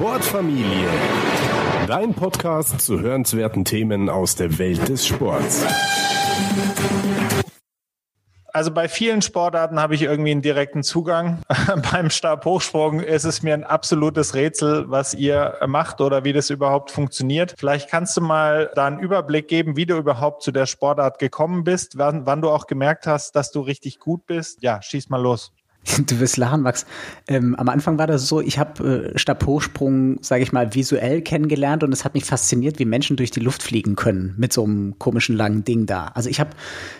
Sportfamilie. Dein Podcast zu hörenswerten Themen aus der Welt des Sports. Also bei vielen Sportarten habe ich irgendwie einen direkten Zugang. Beim Stabhochsprung ist es mir ein absolutes Rätsel, was ihr macht oder wie das überhaupt funktioniert. Vielleicht kannst du mal da einen Überblick geben, wie du überhaupt zu der Sportart gekommen bist, wann, wann du auch gemerkt hast, dass du richtig gut bist. Ja, schieß mal los. Du wirst lachen, Max. Ähm, am Anfang war das so, ich habe äh, Stabhochsprung, sage ich mal, visuell kennengelernt und es hat mich fasziniert, wie Menschen durch die Luft fliegen können mit so einem komischen langen Ding da. Also ich habe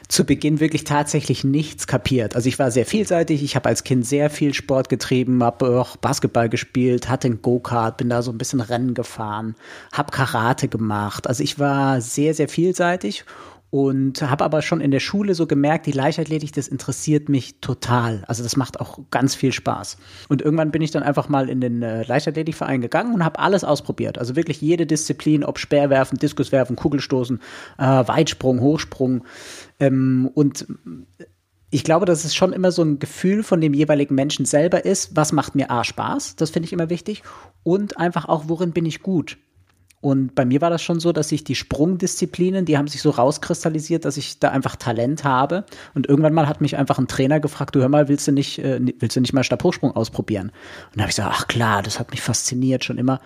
zu Beginn wirklich tatsächlich nichts kapiert. Also ich war sehr vielseitig, ich habe als Kind sehr viel Sport getrieben, habe auch Basketball gespielt, hatte ein Go-Kart, bin da so ein bisschen Rennen gefahren, habe Karate gemacht. Also ich war sehr, sehr vielseitig und habe aber schon in der Schule so gemerkt, die Leichtathletik, das interessiert mich total. Also das macht auch ganz viel Spaß. Und irgendwann bin ich dann einfach mal in den äh, Leichtathletikverein gegangen und habe alles ausprobiert. Also wirklich jede Disziplin, ob Speerwerfen, Diskuswerfen, Kugelstoßen, äh, Weitsprung, Hochsprung. Ähm, und ich glaube, dass es schon immer so ein Gefühl von dem jeweiligen Menschen selber ist, was macht mir A Spaß, das finde ich immer wichtig, und einfach auch, worin bin ich gut. Und bei mir war das schon so, dass ich die Sprungdisziplinen, die haben sich so rauskristallisiert, dass ich da einfach Talent habe. Und irgendwann mal hat mich einfach ein Trainer gefragt, du hör mal, willst du nicht, äh, willst du nicht mal Stabhochsprung ausprobieren? Und da habe ich gesagt, ach klar, das hat mich fasziniert schon immer.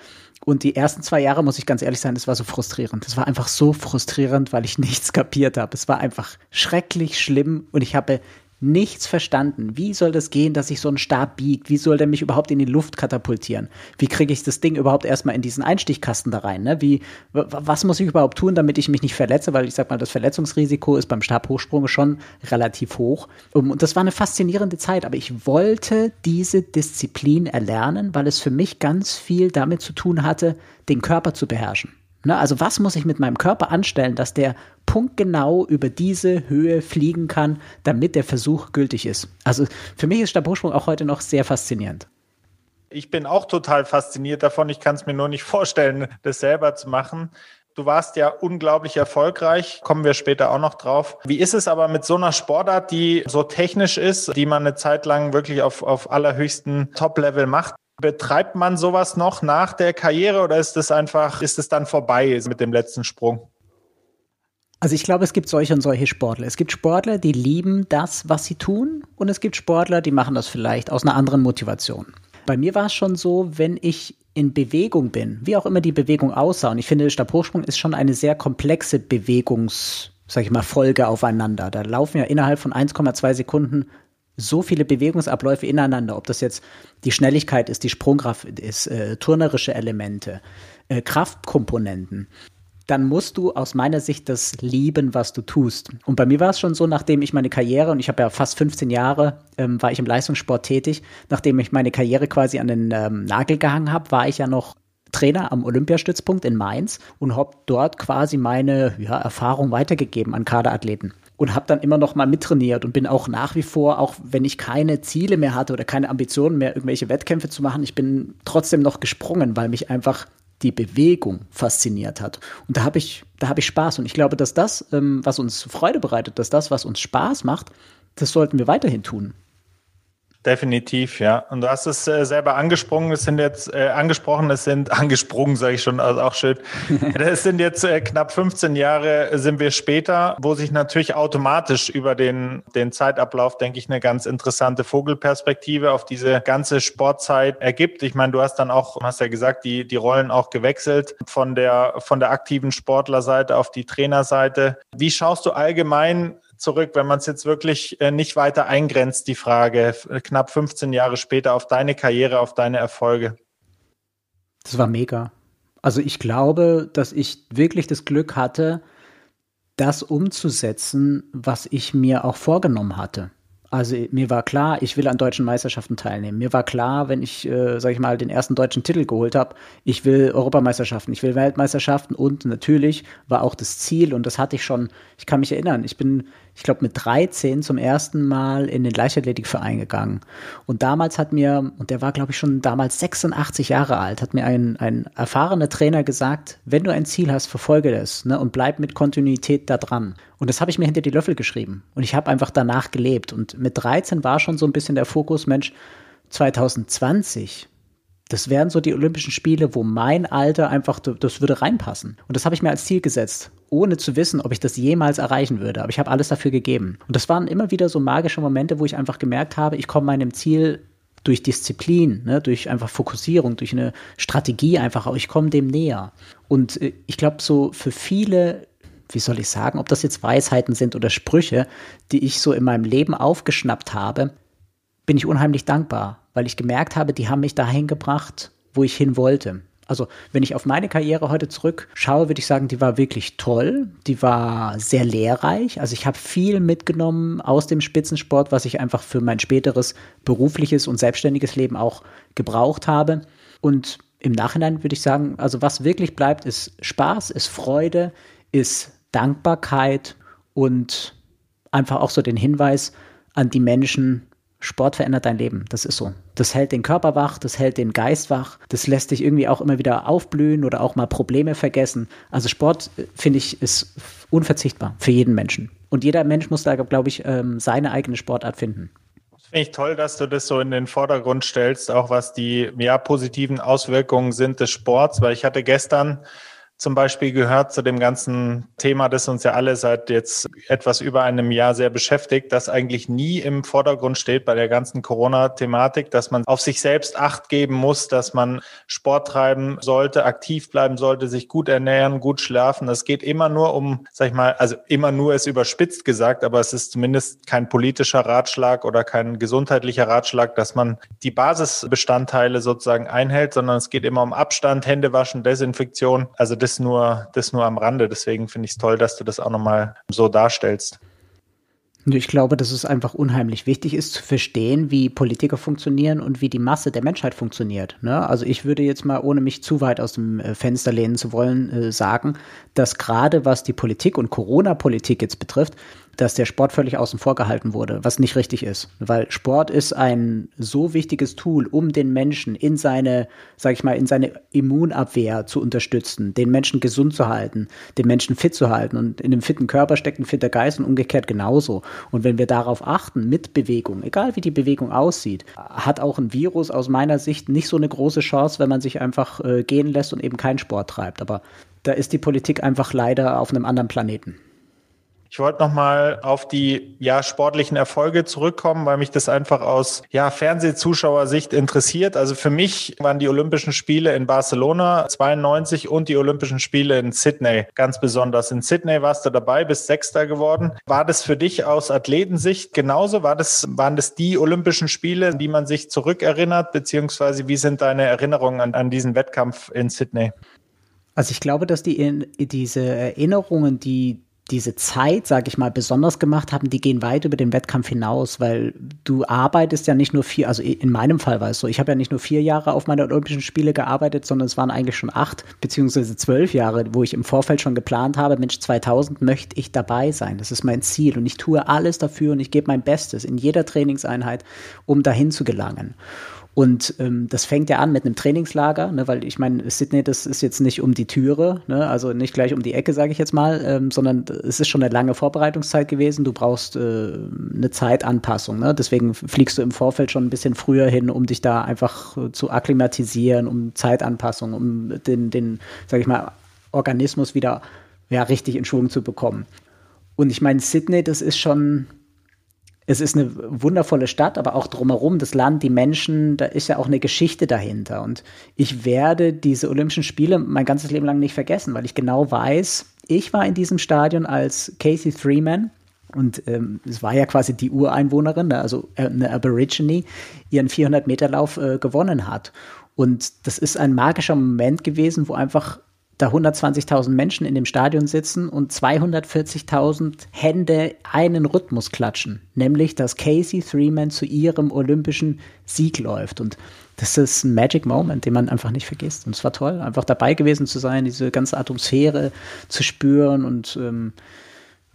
Und die ersten zwei Jahre, muss ich ganz ehrlich sein, das war so frustrierend. Das war einfach so frustrierend, weil ich nichts kapiert habe. Es war einfach schrecklich schlimm und ich habe nichts verstanden. Wie soll das gehen, dass sich so ein Stab biegt? Wie soll der mich überhaupt in die Luft katapultieren? Wie kriege ich das Ding überhaupt erstmal in diesen Einstichkasten da rein? Ne? Wie, was muss ich überhaupt tun, damit ich mich nicht verletze? Weil ich sag mal, das Verletzungsrisiko ist beim Stabhochsprung schon relativ hoch. Und das war eine faszinierende Zeit, aber ich wollte diese Disziplin erlernen, weil es für mich ganz viel damit zu tun hatte, den Körper zu beherrschen. Ne, also was muss ich mit meinem Körper anstellen, dass der punktgenau über diese Höhe fliegen kann, damit der Versuch gültig ist? Also für mich ist Stabhochsprung auch heute noch sehr faszinierend. Ich bin auch total fasziniert davon. Ich kann es mir nur nicht vorstellen, das selber zu machen. Du warst ja unglaublich erfolgreich, kommen wir später auch noch drauf. Wie ist es aber mit so einer Sportart, die so technisch ist, die man eine Zeit lang wirklich auf, auf allerhöchsten Top-Level macht? Betreibt man sowas noch nach der Karriere oder ist es einfach, ist es dann vorbei mit dem letzten Sprung? Also ich glaube, es gibt solche und solche Sportler. Es gibt Sportler, die lieben das, was sie tun, und es gibt Sportler, die machen das vielleicht aus einer anderen Motivation. Bei mir war es schon so, wenn ich in Bewegung bin, wie auch immer die Bewegung aussah, und ich finde, Stabhochsprung ist schon eine sehr komplexe Bewegungs, sag ich mal, Folge aufeinander. Da laufen ja innerhalb von 1,2 Sekunden so viele Bewegungsabläufe ineinander, ob das jetzt die Schnelligkeit ist, die Sprungkraft ist, äh, turnerische Elemente, äh, Kraftkomponenten, dann musst du aus meiner Sicht das lieben, was du tust. Und bei mir war es schon so, nachdem ich meine Karriere, und ich habe ja fast 15 Jahre, ähm, war ich im Leistungssport tätig, nachdem ich meine Karriere quasi an den ähm, Nagel gehangen habe, war ich ja noch Trainer am Olympiastützpunkt in Mainz und habe dort quasi meine ja, Erfahrung weitergegeben an Kaderathleten und habe dann immer noch mal mittrainiert und bin auch nach wie vor, auch wenn ich keine Ziele mehr hatte oder keine Ambitionen mehr, irgendwelche Wettkämpfe zu machen, ich bin trotzdem noch gesprungen, weil mich einfach die Bewegung fasziniert hat. Und da habe ich, da habe ich Spaß. Und ich glaube, dass das, ähm, was uns Freude bereitet, dass das, was uns Spaß macht, das sollten wir weiterhin tun. Definitiv, ja. Und du hast es äh, selber angesprungen. Es sind jetzt äh, angesprochen, es sind angesprungen, sage ich schon, also auch schön. Es sind jetzt äh, knapp 15 Jahre äh, sind wir später, wo sich natürlich automatisch über den, den Zeitablauf, denke ich, eine ganz interessante Vogelperspektive auf diese ganze Sportzeit ergibt. Ich meine, du hast dann auch, hast ja gesagt, die, die Rollen auch gewechselt von der, von der aktiven Sportlerseite auf die Trainerseite. Wie schaust du allgemein zurück, wenn man es jetzt wirklich äh, nicht weiter eingrenzt, die Frage, knapp 15 Jahre später auf deine Karriere, auf deine Erfolge? Das war mega. Also ich glaube, dass ich wirklich das Glück hatte, das umzusetzen, was ich mir auch vorgenommen hatte. Also mir war klar, ich will an deutschen Meisterschaften teilnehmen. Mir war klar, wenn ich, äh, sag ich mal, den ersten deutschen Titel geholt habe, ich will Europameisterschaften, ich will Weltmeisterschaften und natürlich war auch das Ziel und das hatte ich schon, ich kann mich erinnern, ich bin ich glaube, mit 13 zum ersten Mal in den Leichtathletikverein gegangen. Und damals hat mir, und der war, glaube ich, schon damals 86 Jahre alt, hat mir ein, ein erfahrener Trainer gesagt, wenn du ein Ziel hast, verfolge das ne, und bleib mit Kontinuität da dran. Und das habe ich mir hinter die Löffel geschrieben. Und ich habe einfach danach gelebt. Und mit 13 war schon so ein bisschen der Fokus, Mensch, 2020 das wären so die Olympischen Spiele, wo mein Alter einfach, das würde reinpassen. Und das habe ich mir als Ziel gesetzt, ohne zu wissen, ob ich das jemals erreichen würde. Aber ich habe alles dafür gegeben. Und das waren immer wieder so magische Momente, wo ich einfach gemerkt habe, ich komme meinem Ziel durch Disziplin, ne, durch einfach Fokussierung, durch eine Strategie einfach, ich komme dem näher. Und äh, ich glaube, so für viele, wie soll ich sagen, ob das jetzt Weisheiten sind oder Sprüche, die ich so in meinem Leben aufgeschnappt habe, bin ich unheimlich dankbar, weil ich gemerkt habe, die haben mich dahin gebracht, wo ich hin wollte. Also, wenn ich auf meine Karriere heute zurückschaue, würde ich sagen, die war wirklich toll. Die war sehr lehrreich. Also, ich habe viel mitgenommen aus dem Spitzensport, was ich einfach für mein späteres berufliches und selbstständiges Leben auch gebraucht habe. Und im Nachhinein würde ich sagen, also was wirklich bleibt, ist Spaß, ist Freude, ist Dankbarkeit und einfach auch so den Hinweis an die Menschen, Sport verändert dein Leben. Das ist so. Das hält den Körper wach, das hält den Geist wach, das lässt dich irgendwie auch immer wieder aufblühen oder auch mal Probleme vergessen. Also Sport, äh, finde ich, ist unverzichtbar für jeden Menschen. Und jeder Mensch muss da, glaube ich, ähm, seine eigene Sportart finden. Finde ich toll, dass du das so in den Vordergrund stellst, auch was die ja, positiven Auswirkungen sind des Sports, weil ich hatte gestern zum Beispiel gehört zu dem ganzen Thema, das uns ja alle seit jetzt etwas über einem Jahr sehr beschäftigt, das eigentlich nie im Vordergrund steht bei der ganzen Corona-Thematik, dass man auf sich selbst Acht geben muss, dass man Sport treiben sollte, aktiv bleiben sollte, sich gut ernähren, gut schlafen. Es geht immer nur um, sag ich mal, also immer nur ist überspitzt gesagt, aber es ist zumindest kein politischer Ratschlag oder kein gesundheitlicher Ratschlag, dass man die Basisbestandteile sozusagen einhält, sondern es geht immer um Abstand, Hände waschen, Desinfektion. Also das nur, das nur am Rande. Deswegen finde ich es toll, dass du das auch nochmal so darstellst. Ich glaube, dass es einfach unheimlich wichtig ist zu verstehen, wie Politiker funktionieren und wie die Masse der Menschheit funktioniert. Ne? Also ich würde jetzt mal, ohne mich zu weit aus dem äh, Fenster lehnen zu wollen, äh, sagen, dass gerade was die Politik und Corona-Politik jetzt betrifft, dass der Sport völlig außen vor gehalten wurde, was nicht richtig ist. Weil Sport ist ein so wichtiges Tool, um den Menschen in seine, sag ich mal, in seine Immunabwehr zu unterstützen, den Menschen gesund zu halten, den Menschen fit zu halten. Und in einem fitten Körper steckt ein fitter Geist und umgekehrt genauso. Und wenn wir darauf achten, mit Bewegung, egal wie die Bewegung aussieht, hat auch ein Virus aus meiner Sicht nicht so eine große Chance, wenn man sich einfach äh, gehen lässt und eben keinen Sport treibt. Aber da ist die Politik einfach leider auf einem anderen Planeten. Ich wollte nochmal auf die ja, sportlichen Erfolge zurückkommen, weil mich das einfach aus ja, Fernsehzuschauersicht interessiert. Also für mich waren die Olympischen Spiele in Barcelona 92 und die Olympischen Spiele in Sydney ganz besonders. In Sydney warst du dabei, bist Sechster geworden. War das für dich aus Athletensicht genauso? War das, waren das die Olympischen Spiele, an die man sich zurückerinnert? Beziehungsweise wie sind deine Erinnerungen an, an diesen Wettkampf in Sydney? Also ich glaube, dass die diese Erinnerungen, die diese Zeit, sage ich mal, besonders gemacht haben, die gehen weit über den Wettkampf hinaus, weil du arbeitest ja nicht nur vier, also in meinem Fall war es so, ich habe ja nicht nur vier Jahre auf meine Olympischen Spiele gearbeitet, sondern es waren eigentlich schon acht beziehungsweise zwölf Jahre, wo ich im Vorfeld schon geplant habe, Mensch, 2000 möchte ich dabei sein, das ist mein Ziel und ich tue alles dafür und ich gebe mein Bestes in jeder Trainingseinheit, um dahin zu gelangen. Und ähm, das fängt ja an mit einem Trainingslager, ne, weil ich meine, Sydney, das ist jetzt nicht um die Türe, ne, also nicht gleich um die Ecke, sage ich jetzt mal, ähm, sondern es ist schon eine lange Vorbereitungszeit gewesen. Du brauchst äh, eine Zeitanpassung. Ne? Deswegen fliegst du im Vorfeld schon ein bisschen früher hin, um dich da einfach äh, zu akklimatisieren, um Zeitanpassung, um den, den sage ich mal, Organismus wieder ja, richtig in Schwung zu bekommen. Und ich meine, Sydney, das ist schon es ist eine wundervolle Stadt, aber auch drumherum, das Land, die Menschen, da ist ja auch eine Geschichte dahinter. Und ich werde diese Olympischen Spiele mein ganzes Leben lang nicht vergessen, weil ich genau weiß, ich war in diesem Stadion als Casey Freeman. Und ähm, es war ja quasi die Ureinwohnerin, ne, also äh, eine Aborigine, ihren 400-Meter-Lauf äh, gewonnen hat. Und das ist ein magischer Moment gewesen, wo einfach da 120.000 Menschen in dem Stadion sitzen und 240.000 Hände einen Rhythmus klatschen, nämlich dass Casey Threeman zu ihrem olympischen Sieg läuft. Und das ist ein Magic Moment, den man einfach nicht vergisst. Und es war toll, einfach dabei gewesen zu sein, diese ganze Atmosphäre zu spüren und ähm,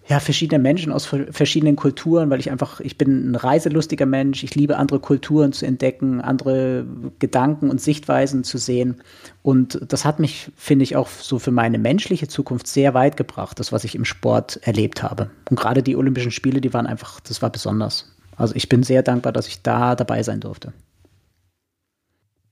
ja, verschiedene Menschen aus verschiedenen Kulturen, weil ich einfach, ich bin ein reiselustiger Mensch, ich liebe andere Kulturen zu entdecken, andere Gedanken und Sichtweisen zu sehen. Und das hat mich, finde ich, auch so für meine menschliche Zukunft sehr weit gebracht, das, was ich im Sport erlebt habe. Und gerade die Olympischen Spiele, die waren einfach, das war besonders. Also ich bin sehr dankbar, dass ich da dabei sein durfte.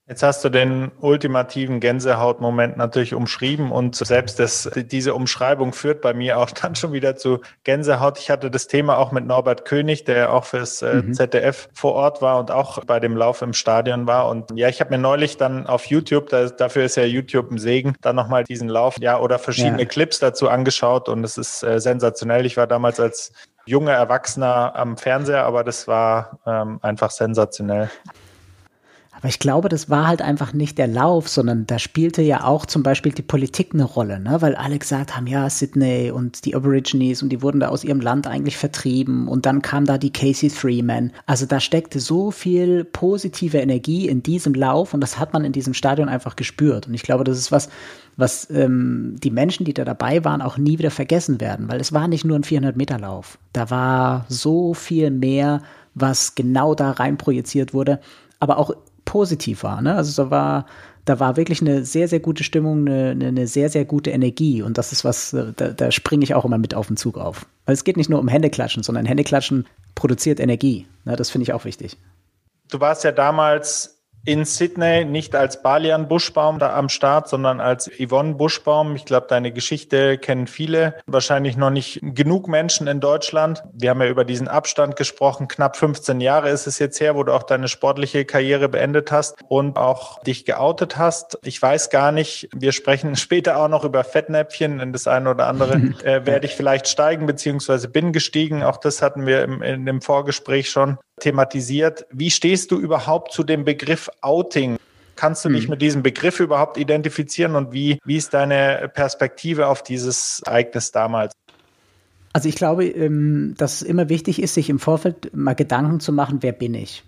Jetzt hast du den ultimativen Gänsehautmoment natürlich umschrieben und selbst das, diese Umschreibung führt bei mir auch dann schon wieder zu Gänsehaut. Ich hatte das Thema auch mit Norbert König, der auch fürs äh, mhm. ZDF vor Ort war und auch bei dem Lauf im Stadion war. Und ja, ich habe mir neulich dann auf YouTube, da, dafür ist ja YouTube ein Segen, dann nochmal diesen Lauf, ja, oder verschiedene ja. Clips dazu angeschaut und es ist äh, sensationell. Ich war damals als junger Erwachsener am Fernseher, aber das war ähm, einfach sensationell. Aber ich glaube, das war halt einfach nicht der Lauf, sondern da spielte ja auch zum Beispiel die Politik eine Rolle, ne? weil alle gesagt haben, ja, Sydney und die Aborigines und die wurden da aus ihrem Land eigentlich vertrieben und dann kam da die Casey Freeman. Also da steckte so viel positive Energie in diesem Lauf und das hat man in diesem Stadion einfach gespürt. Und ich glaube, das ist was, was ähm, die Menschen, die da dabei waren, auch nie wieder vergessen werden, weil es war nicht nur ein 400-Meter-Lauf. Da war so viel mehr, was genau da rein projiziert wurde, aber auch positiv war. Ne? Also da war, da war wirklich eine sehr, sehr gute Stimmung, eine, eine sehr, sehr gute Energie. Und das ist was, äh, da, da springe ich auch immer mit auf den Zug auf. Weil es geht nicht nur um Händeklatschen, sondern Händeklatschen produziert Energie. Ne? Das finde ich auch wichtig. Du warst ja damals in Sydney nicht als Balian Buschbaum da am Start, sondern als Yvonne Buschbaum. Ich glaube, deine Geschichte kennen viele, wahrscheinlich noch nicht genug Menschen in Deutschland. Wir haben ja über diesen Abstand gesprochen. Knapp 15 Jahre ist es jetzt her, wo du auch deine sportliche Karriere beendet hast und auch dich geoutet hast. Ich weiß gar nicht, wir sprechen später auch noch über Fettnäpfchen. In das eine oder andere äh, werde ich vielleicht steigen, beziehungsweise bin gestiegen. Auch das hatten wir im, in dem Vorgespräch schon thematisiert. Wie stehst du überhaupt zu dem Begriff Outing? Kannst du dich hm. mit diesem Begriff überhaupt identifizieren und wie, wie ist deine Perspektive auf dieses Ereignis damals? Also ich glaube, ähm, dass es immer wichtig ist, sich im Vorfeld mal Gedanken zu machen, wer bin ich?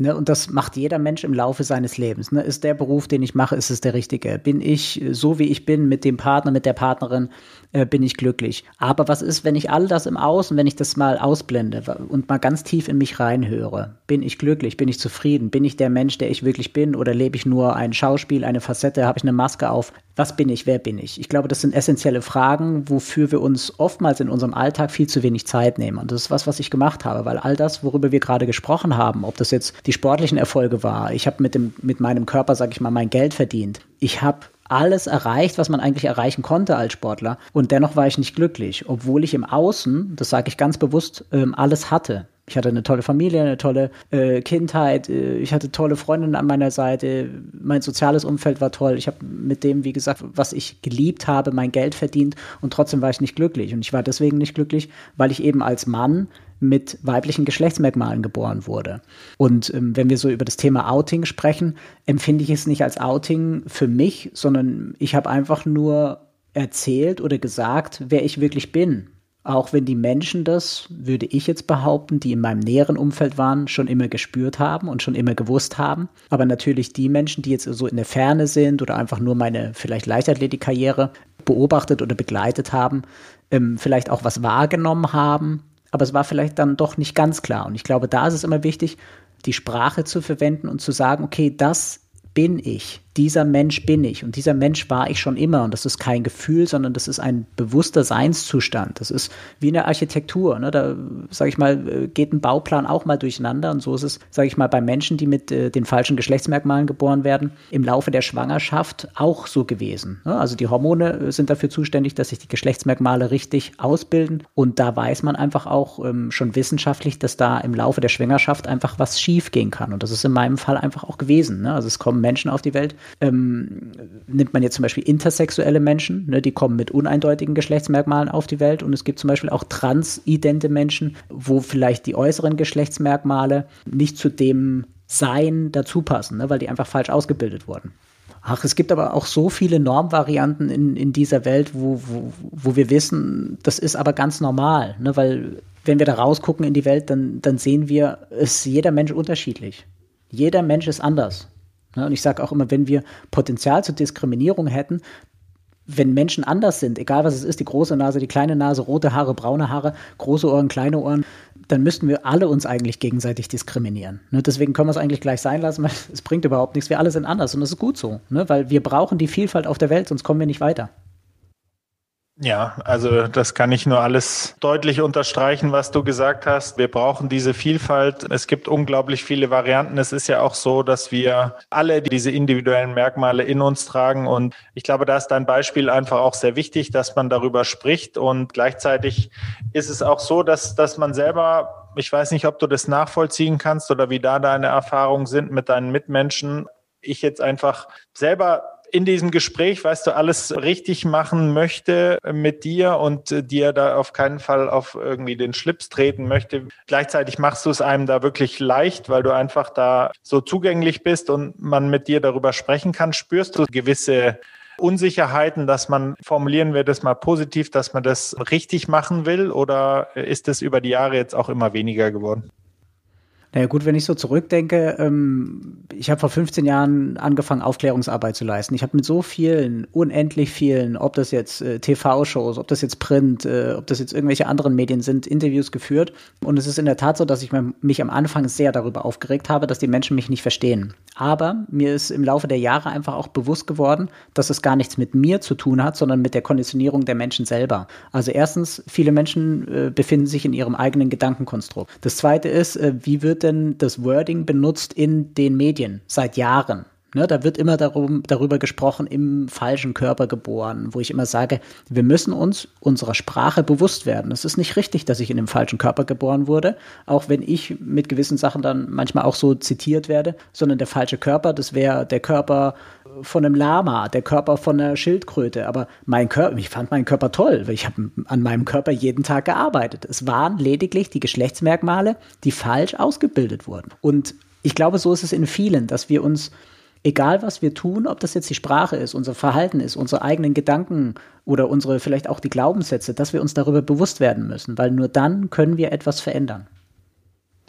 Ne, und das macht jeder Mensch im Laufe seines Lebens. Ne? Ist der Beruf, den ich mache, ist es der richtige? Bin ich so, wie ich bin, mit dem Partner, mit der Partnerin, äh, bin ich glücklich? Aber was ist, wenn ich all das im Außen, wenn ich das mal ausblende und mal ganz tief in mich reinhöre? Bin ich glücklich? Bin ich zufrieden? Bin ich der Mensch, der ich wirklich bin? Oder lebe ich nur ein Schauspiel, eine Facette? Habe ich eine Maske auf? Was bin ich? Wer bin ich? Ich glaube, das sind essentielle Fragen, wofür wir uns oftmals in unserem Alltag viel zu wenig Zeit nehmen. Und das ist was, was ich gemacht habe, weil all das, worüber wir gerade gesprochen haben, ob das jetzt die sportlichen Erfolge war. Ich habe mit, mit meinem Körper, sag ich mal, mein Geld verdient. Ich habe alles erreicht, was man eigentlich erreichen konnte als Sportler. Und dennoch war ich nicht glücklich, obwohl ich im Außen, das sage ich ganz bewusst, ähm, alles hatte. Ich hatte eine tolle Familie, eine tolle äh, Kindheit, äh, ich hatte tolle Freundinnen an meiner Seite, mein soziales Umfeld war toll. Ich habe mit dem, wie gesagt, was ich geliebt habe, mein Geld verdient und trotzdem war ich nicht glücklich. Und ich war deswegen nicht glücklich, weil ich eben als Mann mit weiblichen Geschlechtsmerkmalen geboren wurde. Und ähm, wenn wir so über das Thema Outing sprechen, empfinde ich es nicht als Outing für mich, sondern ich habe einfach nur erzählt oder gesagt, wer ich wirklich bin. Auch wenn die Menschen das, würde ich jetzt behaupten, die in meinem näheren Umfeld waren, schon immer gespürt haben und schon immer gewusst haben. Aber natürlich die Menschen, die jetzt so in der Ferne sind oder einfach nur meine vielleicht Leichtathletikkarriere beobachtet oder begleitet haben, ähm, vielleicht auch was wahrgenommen haben, aber es war vielleicht dann doch nicht ganz klar. Und ich glaube, da ist es immer wichtig, die Sprache zu verwenden und zu sagen, okay, das bin ich dieser Mensch bin ich und dieser Mensch war ich schon immer und das ist kein Gefühl, sondern das ist ein bewusster Seinszustand. Das ist wie eine Architektur. Ne? Da, sage ich mal, äh, geht ein Bauplan auch mal durcheinander und so ist es, sage ich mal, bei Menschen, die mit äh, den falschen Geschlechtsmerkmalen geboren werden, im Laufe der Schwangerschaft auch so gewesen. Ne? Also die Hormone äh, sind dafür zuständig, dass sich die Geschlechtsmerkmale richtig ausbilden und da weiß man einfach auch ähm, schon wissenschaftlich, dass da im Laufe der Schwangerschaft einfach was schief gehen kann und das ist in meinem Fall einfach auch gewesen. Ne? Also es kommen Menschen auf die Welt, ähm, nimmt man jetzt zum Beispiel intersexuelle Menschen, ne, die kommen mit uneindeutigen Geschlechtsmerkmalen auf die Welt und es gibt zum Beispiel auch transidente Menschen, wo vielleicht die äußeren Geschlechtsmerkmale nicht zu dem Sein dazu passen, ne, weil die einfach falsch ausgebildet wurden. Ach, es gibt aber auch so viele Normvarianten in, in dieser Welt, wo, wo, wo wir wissen, das ist aber ganz normal, ne? weil wenn wir da rausgucken in die Welt, dann, dann sehen wir, ist jeder Mensch unterschiedlich. Jeder Mensch ist anders. Ne, und ich sage auch immer, wenn wir Potenzial zur Diskriminierung hätten, wenn Menschen anders sind, egal was es ist, die große Nase, die kleine Nase, rote Haare, braune Haare, große Ohren, kleine Ohren, dann müssten wir alle uns eigentlich gegenseitig diskriminieren. Ne, deswegen können wir es eigentlich gleich sein lassen, weil es bringt überhaupt nichts. Wir alle sind anders und das ist gut so, ne, weil wir brauchen die Vielfalt auf der Welt, sonst kommen wir nicht weiter. Ja, also das kann ich nur alles deutlich unterstreichen, was du gesagt hast. Wir brauchen diese Vielfalt. Es gibt unglaublich viele Varianten. Es ist ja auch so, dass wir alle diese individuellen Merkmale in uns tragen. Und ich glaube, da ist dein Beispiel einfach auch sehr wichtig, dass man darüber spricht. Und gleichzeitig ist es auch so, dass, dass man selber, ich weiß nicht, ob du das nachvollziehen kannst oder wie da deine Erfahrungen sind mit deinen Mitmenschen. Ich jetzt einfach selber in diesem Gespräch, weißt du, alles richtig machen möchte mit dir und äh, dir da auf keinen Fall auf irgendwie den Schlips treten möchte. Gleichzeitig machst du es einem da wirklich leicht, weil du einfach da so zugänglich bist und man mit dir darüber sprechen kann. Spürst du gewisse Unsicherheiten, dass man, formulieren wir das mal positiv, dass man das richtig machen will oder ist es über die Jahre jetzt auch immer weniger geworden? Naja gut, wenn ich so zurückdenke, ähm, ich habe vor 15 Jahren angefangen, Aufklärungsarbeit zu leisten. Ich habe mit so vielen, unendlich vielen, ob das jetzt äh, TV-Shows, ob das jetzt Print, äh, ob das jetzt irgendwelche anderen Medien sind, Interviews geführt. Und es ist in der Tat so, dass ich mich am Anfang sehr darüber aufgeregt habe, dass die Menschen mich nicht verstehen. Aber mir ist im Laufe der Jahre einfach auch bewusst geworden, dass es gar nichts mit mir zu tun hat, sondern mit der Konditionierung der Menschen selber. Also erstens, viele Menschen äh, befinden sich in ihrem eigenen Gedankenkonstrukt. Das zweite ist, äh, wie wird denn das Wording benutzt in den Medien seit Jahren? Ne, da wird immer darum, darüber gesprochen, im falschen Körper geboren, wo ich immer sage, wir müssen uns unserer Sprache bewusst werden. Es ist nicht richtig, dass ich in dem falschen Körper geboren wurde, auch wenn ich mit gewissen Sachen dann manchmal auch so zitiert werde, sondern der falsche Körper, das wäre der Körper von einem Lama, der Körper von einer Schildkröte. Aber mein Körper, ich fand meinen Körper toll, weil ich habe an meinem Körper jeden Tag gearbeitet. Es waren lediglich die Geschlechtsmerkmale, die falsch ausgebildet wurden. Und ich glaube, so ist es in vielen, dass wir uns egal was wir tun, ob das jetzt die Sprache ist, unser Verhalten ist, unsere eigenen Gedanken oder unsere vielleicht auch die Glaubenssätze, dass wir uns darüber bewusst werden müssen, weil nur dann können wir etwas verändern.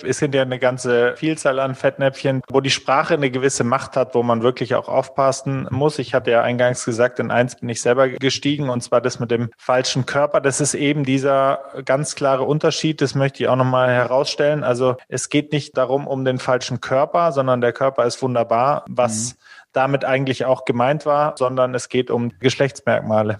Es sind ja eine ganze Vielzahl an Fettnäpfchen, wo die Sprache eine gewisse Macht hat, wo man wirklich auch aufpassen muss. Ich hatte ja eingangs gesagt, in eins bin ich selber gestiegen und zwar das mit dem falschen Körper. Das ist eben dieser ganz klare Unterschied. Das möchte ich auch nochmal herausstellen. Also es geht nicht darum, um den falschen Körper, sondern der Körper ist wunderbar, was mhm. damit eigentlich auch gemeint war, sondern es geht um Geschlechtsmerkmale.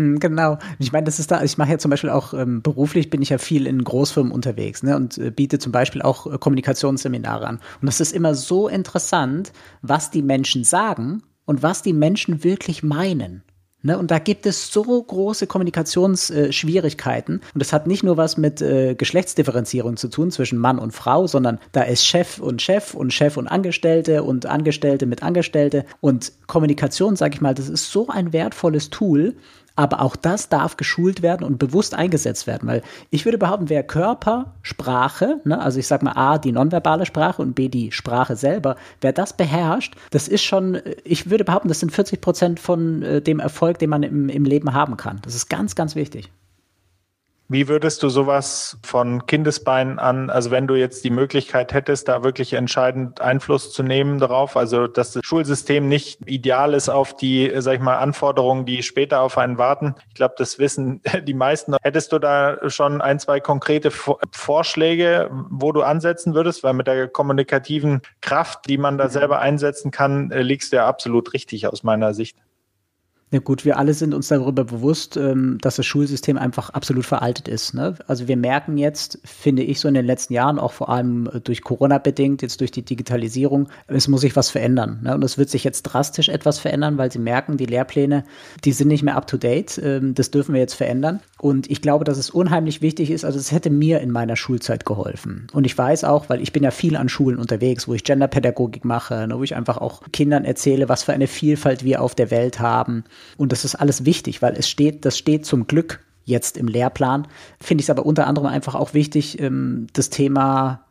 Hm, genau. Ich meine, das ist da, ich mache ja zum Beispiel auch ähm, beruflich bin ich ja viel in Großfirmen unterwegs ne, und äh, biete zum Beispiel auch äh, Kommunikationsseminare an. Und das ist immer so interessant, was die Menschen sagen und was die Menschen wirklich meinen. Ne, und da gibt es so große Kommunikationsschwierigkeiten. Äh, und das hat nicht nur was mit äh, Geschlechtsdifferenzierung zu tun zwischen Mann und Frau, sondern da ist Chef und Chef und Chef und Angestellte und Angestellte mit Angestellte. Und Kommunikation, sage ich mal, das ist so ein wertvolles Tool. Aber auch das darf geschult werden und bewusst eingesetzt werden, weil ich würde behaupten, wer Körper, Sprache, ne, also ich sag mal A, die nonverbale Sprache und B, die Sprache selber, wer das beherrscht, das ist schon, ich würde behaupten, das sind 40 Prozent von äh, dem Erfolg, den man im, im Leben haben kann. Das ist ganz, ganz wichtig. Wie würdest du sowas von Kindesbeinen an, also wenn du jetzt die Möglichkeit hättest, da wirklich entscheidend Einfluss zu nehmen darauf, also dass das Schulsystem nicht ideal ist auf die, sag ich mal, Anforderungen, die später auf einen warten. Ich glaube, das wissen die meisten. Hättest du da schon ein, zwei konkrete Vorschläge, wo du ansetzen würdest? Weil mit der kommunikativen Kraft, die man da mhm. selber einsetzen kann, liegst du ja absolut richtig aus meiner Sicht. Na gut, wir alle sind uns darüber bewusst, ähm, dass das Schulsystem einfach absolut veraltet ist. Ne? Also wir merken jetzt, finde ich so in den letzten Jahren, auch vor allem äh, durch Corona bedingt, jetzt durch die Digitalisierung, es muss sich was verändern. Ne? Und es wird sich jetzt drastisch etwas verändern, weil sie merken, die Lehrpläne, die sind nicht mehr up-to-date. Ähm, das dürfen wir jetzt verändern. Und ich glaube, dass es unheimlich wichtig ist, also es hätte mir in meiner Schulzeit geholfen. Und ich weiß auch, weil ich bin ja viel an Schulen unterwegs, wo ich Genderpädagogik mache, ne? wo ich einfach auch Kindern erzähle, was für eine Vielfalt wir auf der Welt haben und das ist alles wichtig, weil es steht, das steht zum Glück jetzt im Lehrplan. Finde ich es aber unter anderem einfach auch wichtig, ähm, das Thema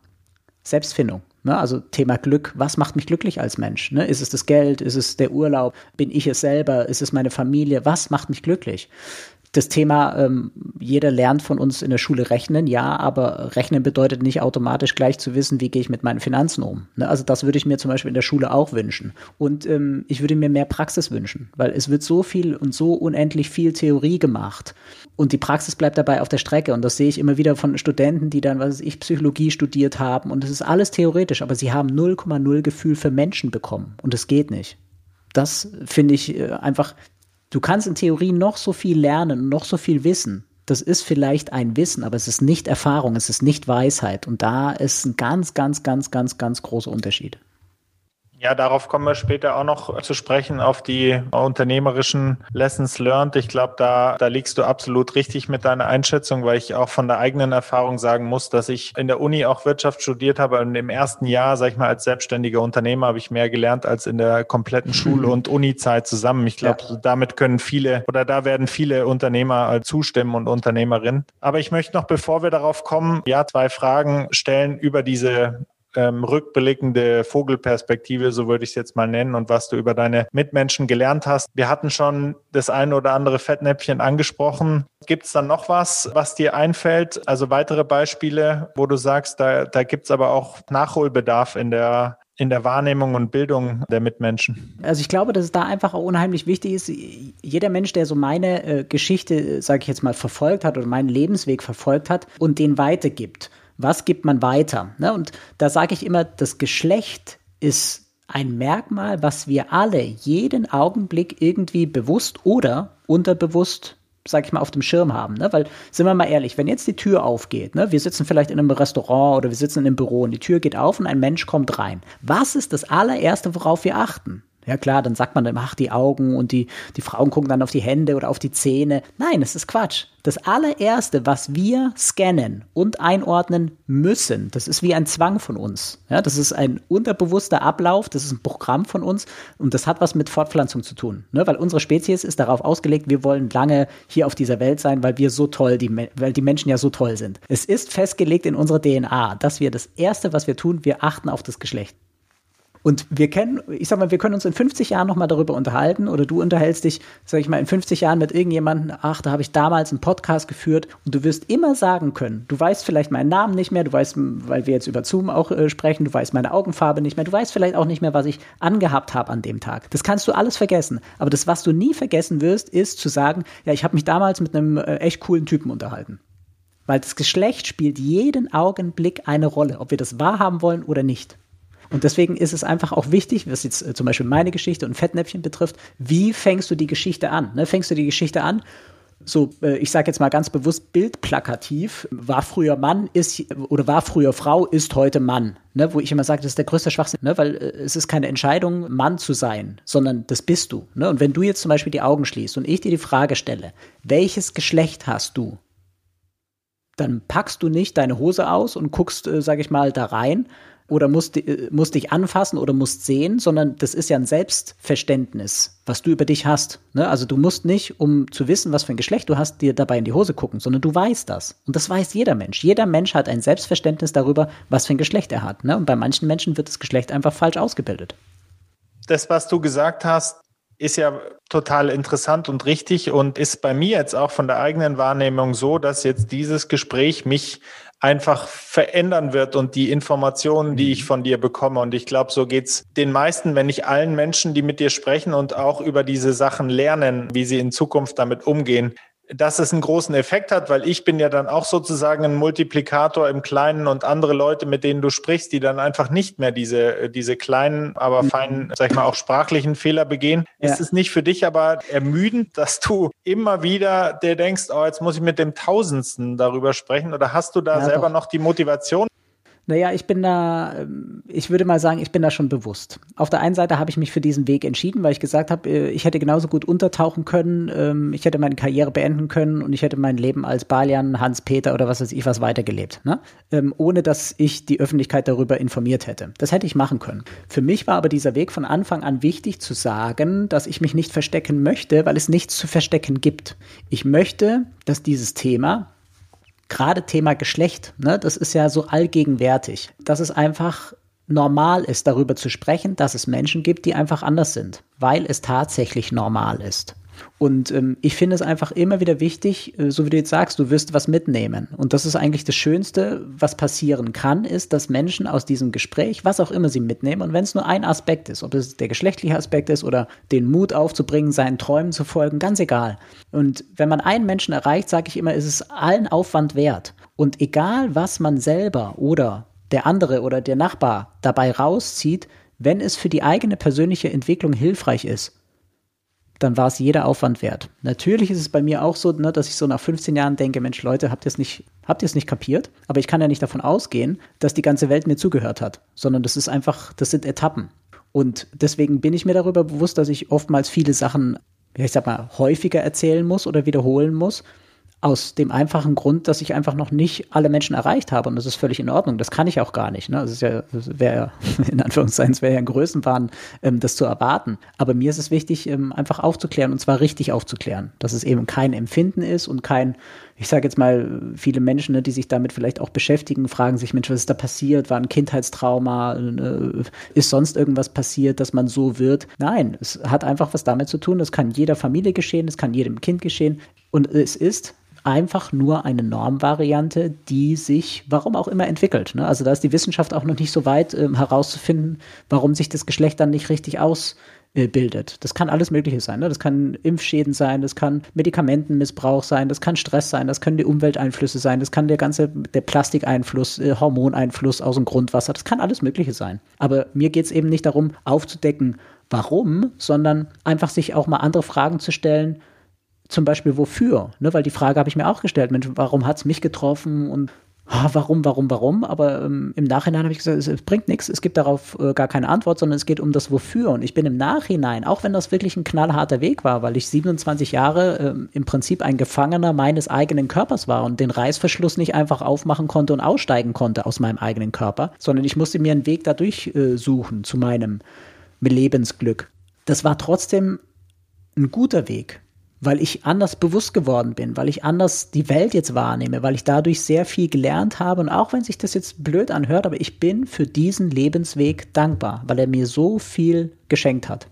Selbstfindung. Ne? Also Thema Glück, was macht mich glücklich als Mensch? Ne? Ist es das Geld? Ist es der Urlaub? Bin ich es selber? Ist es meine Familie? Was macht mich glücklich? Das Thema, ähm, jeder lernt von uns in der Schule rechnen, ja, aber rechnen bedeutet nicht automatisch gleich zu wissen, wie gehe ich mit meinen Finanzen um. Ne? Also das würde ich mir zum Beispiel in der Schule auch wünschen. Und ähm, ich würde mir mehr Praxis wünschen, weil es wird so viel und so unendlich viel Theorie gemacht. Und die Praxis bleibt dabei auf der Strecke. Und das sehe ich immer wieder von Studenten, die dann, was weiß ich, Psychologie studiert haben. Und es ist alles theoretisch, aber sie haben 0,0 Gefühl für Menschen bekommen. Und es geht nicht. Das finde ich äh, einfach Du kannst in Theorie noch so viel lernen, noch so viel wissen. Das ist vielleicht ein Wissen, aber es ist nicht Erfahrung, es ist nicht Weisheit. Und da ist ein ganz, ganz, ganz, ganz, ganz großer Unterschied. Ja, darauf kommen wir später auch noch zu sprechen, auf die unternehmerischen Lessons learned. Ich glaube, da, da liegst du absolut richtig mit deiner Einschätzung, weil ich auch von der eigenen Erfahrung sagen muss, dass ich in der Uni auch Wirtschaft studiert habe. Und im ersten Jahr, sag ich mal, als selbstständiger Unternehmer habe ich mehr gelernt als in der kompletten Schule- und Uni-Zeit zusammen. Ich glaube, ja. damit können viele oder da werden viele Unternehmer zustimmen und Unternehmerinnen. Aber ich möchte noch, bevor wir darauf kommen, ja, zwei Fragen stellen über diese ähm, rückblickende Vogelperspektive, so würde ich es jetzt mal nennen, und was du über deine Mitmenschen gelernt hast. Wir hatten schon das eine oder andere Fettnäpfchen angesprochen. Gibt es dann noch was, was dir einfällt? Also weitere Beispiele, wo du sagst, da, da gibt es aber auch Nachholbedarf in der in der Wahrnehmung und Bildung der Mitmenschen? Also ich glaube, dass es da einfach unheimlich wichtig ist, jeder Mensch, der so meine äh, Geschichte, sage ich jetzt mal, verfolgt hat oder meinen Lebensweg verfolgt hat und den weitergibt was gibt man weiter? Ne? Und da sage ich immer, das Geschlecht ist ein Merkmal, was wir alle jeden Augenblick irgendwie bewusst oder unterbewusst sag ich mal, auf dem Schirm haben. Ne? Weil, sind wir mal ehrlich, wenn jetzt die Tür aufgeht, ne? wir sitzen vielleicht in einem Restaurant oder wir sitzen in einem Büro und die Tür geht auf und ein Mensch kommt rein. Was ist das allererste, worauf wir achten? Ja klar, dann sagt man dann, ach, die Augen und die, die Frauen gucken dann auf die Hände oder auf die Zähne. Nein, das ist Quatsch. Das allererste, was wir scannen und einordnen müssen, das ist wie ein Zwang von uns. Ja, das ist ein unterbewusster Ablauf, das ist ein Programm von uns und das hat was mit Fortpflanzung zu tun. Ne? Weil unsere Spezies ist darauf ausgelegt, wir wollen lange hier auf dieser Welt sein, weil wir so toll, die, weil die Menschen ja so toll sind. Es ist festgelegt in unserer DNA, dass wir das Erste, was wir tun, wir achten auf das Geschlecht. Und wir kennen, ich sag mal, wir können uns in 50 Jahren nochmal darüber unterhalten oder du unterhältst dich, sag ich mal, in 50 Jahren mit irgendjemandem, ach, da habe ich damals einen Podcast geführt und du wirst immer sagen können, du weißt vielleicht meinen Namen nicht mehr, du weißt, weil wir jetzt über Zoom auch äh, sprechen, du weißt meine Augenfarbe nicht mehr, du weißt vielleicht auch nicht mehr, was ich angehabt habe an dem Tag. Das kannst du alles vergessen. Aber das, was du nie vergessen wirst, ist zu sagen, ja, ich habe mich damals mit einem äh, echt coolen Typen unterhalten. Weil das Geschlecht spielt jeden Augenblick eine Rolle, ob wir das wahrhaben wollen oder nicht. Und deswegen ist es einfach auch wichtig, was jetzt äh, zum Beispiel meine Geschichte und Fettnäpfchen betrifft, wie fängst du die Geschichte an? Ne? Fängst du die Geschichte an so, äh, ich sage jetzt mal ganz bewusst bildplakativ, war früher Mann, ist oder war früher Frau, ist heute Mann. Ne, wo ich immer sage, das ist der größte Schwachsinn, ne, weil äh, es ist keine Entscheidung, Mann zu sein, sondern das bist du. Ne? Und wenn du jetzt zum Beispiel die Augen schließt und ich dir die Frage stelle, welches Geschlecht hast du? Dann packst du nicht deine Hose aus und guckst, äh, sage ich mal, da rein, oder musst, äh, musst dich anfassen oder musst sehen, sondern das ist ja ein Selbstverständnis, was du über dich hast. Ne? Also du musst nicht, um zu wissen, was für ein Geschlecht du hast, dir dabei in die Hose gucken, sondern du weißt das. Und das weiß jeder Mensch. Jeder Mensch hat ein Selbstverständnis darüber, was für ein Geschlecht er hat. Ne? Und bei manchen Menschen wird das Geschlecht einfach falsch ausgebildet. Das, was du gesagt hast, ist ja total interessant und richtig und ist bei mir jetzt auch von der eigenen Wahrnehmung so, dass jetzt dieses Gespräch mich einfach verändern wird und die Informationen, die ich mhm. von dir bekomme. Und ich glaube, so geht's den meisten, wenn nicht allen Menschen, die mit dir sprechen und auch über diese Sachen lernen, wie sie in Zukunft damit umgehen dass es einen großen Effekt hat, weil ich bin ja dann auch sozusagen ein Multiplikator im Kleinen und andere Leute, mit denen du sprichst, die dann einfach nicht mehr diese, diese kleinen, aber mhm. feinen, sag ich mal, auch sprachlichen Fehler begehen. Ja. Ist es nicht für dich aber ermüdend, dass du immer wieder dir denkst, oh, jetzt muss ich mit dem Tausendsten darüber sprechen? Oder hast du da ja, selber doch. noch die Motivation? Naja, ich bin da, ähm, ich würde mal sagen, ich bin da schon bewusst. Auf der einen Seite habe ich mich für diesen Weg entschieden, weil ich gesagt habe, äh, ich hätte genauso gut untertauchen können, ähm, ich hätte meine Karriere beenden können und ich hätte mein Leben als Balian, Hans-Peter oder was weiß ich was weitergelebt, ne? Ähm, ohne dass ich die Öffentlichkeit darüber informiert hätte. Das hätte ich machen können. Für mich war aber dieser Weg von Anfang an wichtig zu sagen, dass ich mich nicht verstecken möchte, weil es nichts zu verstecken gibt. Ich möchte, dass dieses Thema gerade Thema Geschlecht, ne, das ist ja so allgegenwärtig, dass es einfach normal ist, darüber zu sprechen, dass es Menschen gibt, die einfach anders sind, weil es tatsächlich normal ist. Und ähm, ich finde es einfach immer wieder wichtig, äh, so wie du jetzt sagst, du wirst was mitnehmen. Und das ist eigentlich das Schönste, was passieren kann, ist, dass Menschen aus diesem Gespräch, was auch immer sie mitnehmen, und wenn es nur ein Aspekt ist, ob es der geschlechtliche Aspekt ist oder den Mut aufzubringen, seinen Träumen zu folgen, ganz egal. Und wenn man einen Menschen erreicht, sage ich immer, ist es allen Aufwand wert. Und egal, was man selber oder der andere oder der Nachbar dabei rauszieht, wenn es für die eigene persönliche Entwicklung hilfreich ist, dann war es jeder Aufwand wert. Natürlich ist es bei mir auch so, ne, dass ich so nach 15 Jahren denke, Mensch, Leute, habt ihr es nicht, habt ihr es nicht kapiert? Aber ich kann ja nicht davon ausgehen, dass die ganze Welt mir zugehört hat, sondern das ist einfach, das sind Etappen. Und deswegen bin ich mir darüber bewusst, dass ich oftmals viele Sachen, ich sag mal, häufiger erzählen muss oder wiederholen muss, aus dem einfachen Grund, dass ich einfach noch nicht alle Menschen erreicht habe und das ist völlig in Ordnung. Das kann ich auch gar nicht. Ne? Das ist ja, wäre in Anführungszeichen, es wäre ja ein Größenwahn, ähm, das zu erwarten. Aber mir ist es wichtig, ähm, einfach aufzuklären und zwar richtig aufzuklären, dass es eben kein Empfinden ist und kein, ich sage jetzt mal, viele Menschen, ne, die sich damit vielleicht auch beschäftigen, fragen sich, Mensch, was ist da passiert? War ein Kindheitstrauma? Äh, ist sonst irgendwas passiert, dass man so wird? Nein, es hat einfach was damit zu tun. Das kann jeder Familie geschehen, es kann jedem Kind geschehen und es ist einfach nur eine Normvariante, die sich, warum auch immer, entwickelt. Ne? Also da ist die Wissenschaft auch noch nicht so weit ähm, herauszufinden, warum sich das Geschlecht dann nicht richtig ausbildet. Das kann alles Mögliche sein. Ne? Das kann Impfschäden sein, das kann Medikamentenmissbrauch sein, das kann Stress sein, das können die Umwelteinflüsse sein, das kann der ganze der Plastikeinfluss, äh, Hormoneinfluss aus dem Grundwasser, das kann alles Mögliche sein. Aber mir geht es eben nicht darum, aufzudecken, warum, sondern einfach sich auch mal andere Fragen zu stellen, zum Beispiel wofür? Ne, weil die Frage habe ich mir auch gestellt, Mensch, warum hat es mich getroffen und warum, warum, warum? Aber ähm, im Nachhinein habe ich gesagt, es, es, bringt nichts, es gibt darauf äh, gar keine Antwort, sondern es geht um das Wofür. Und ich bin im Nachhinein, auch wenn das wirklich ein knallharter Weg war, weil ich 27 Jahre äh, im Prinzip ein Gefangener meines eigenen Körpers war und den Reißverschluss nicht einfach aufmachen konnte und aussteigen konnte aus meinem eigenen Körper, sondern ich musste mir einen Weg dadurch äh, suchen zu meinem Lebensglück. Das war trotzdem ein guter Weg weil ich anders bewusst geworden bin, weil ich anders die Welt jetzt wahrnehme, weil ich dadurch sehr viel gelernt habe. Und auch wenn sich das jetzt blöd anhört, aber ich bin für diesen Lebensweg dankbar, weil er mir so viel geschenkt hat.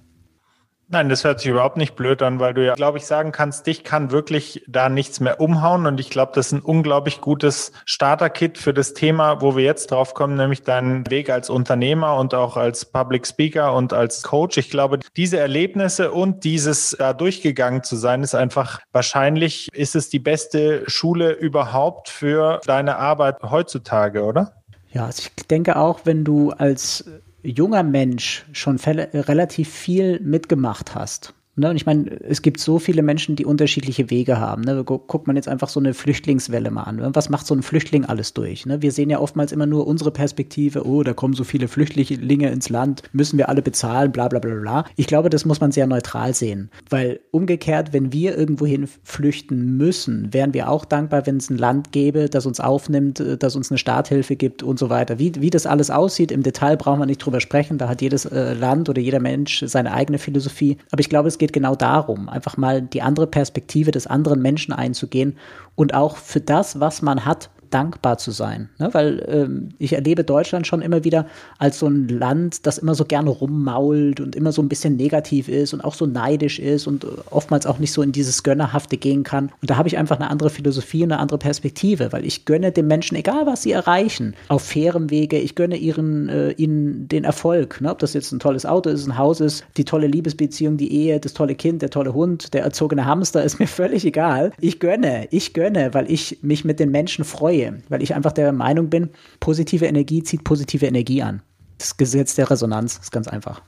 Nein, das hört sich überhaupt nicht blöd an, weil du ja, glaube ich, sagen kannst, dich kann wirklich da nichts mehr umhauen. Und ich glaube, das ist ein unglaublich gutes Starter-Kit für das Thema, wo wir jetzt drauf kommen, nämlich deinen Weg als Unternehmer und auch als Public Speaker und als Coach. Ich glaube, diese Erlebnisse und dieses da durchgegangen zu sein, ist einfach wahrscheinlich, ist es die beste Schule überhaupt für deine Arbeit heutzutage, oder? Ja, also ich denke auch, wenn du als junger Mensch schon relativ viel mitgemacht hast Ne? Und ich meine, es gibt so viele Menschen, die unterschiedliche Wege haben. Ne? Guckt man jetzt einfach so eine Flüchtlingswelle mal an. Ne? Was macht so ein Flüchtling alles durch? Ne? Wir sehen ja oftmals immer nur unsere Perspektive, oh, da kommen so viele Flüchtlinge ins Land, müssen wir alle bezahlen, bla bla bla bla. Ich glaube, das muss man sehr neutral sehen. Weil umgekehrt, wenn wir irgendwohin flüchten müssen, wären wir auch dankbar, wenn es ein Land gäbe, das uns aufnimmt, äh, das uns eine Starthilfe gibt und so weiter. Wie, wie das alles aussieht, im Detail brauchen wir nicht drüber sprechen. Da hat jedes äh, Land oder jeder Mensch seine eigene Philosophie. Aber ich glaube, es geht geht genau darum, einfach mal die andere Perspektive des anderen Menschen einzugehen und auch für das, was man hat, dankbar zu sein. Ne? Weil ähm, ich erlebe Deutschland schon immer wieder als so ein Land, das immer so gerne rummault und immer so ein bisschen negativ ist und auch so neidisch ist und äh, oftmals auch nicht so in dieses Gönnerhafte gehen kann. Und da habe ich einfach eine andere Philosophie und eine andere Perspektive, weil ich gönne den Menschen, egal was sie erreichen, auf fairem Wege, ich gönne ihren, äh, ihnen den Erfolg. Ne? Ob das jetzt ein tolles Auto ist, ein Haus ist, die tolle Liebesbeziehung, die Ehe, das tolle Kind, der tolle Hund, der erzogene Hamster, ist mir völlig egal. Ich gönne, ich gönne, weil ich mich mit den Menschen freue freue, weil ich einfach der Meinung bin, positive Energie zieht positive Energie an. Das Gesetz der Resonanz ist ganz einfach.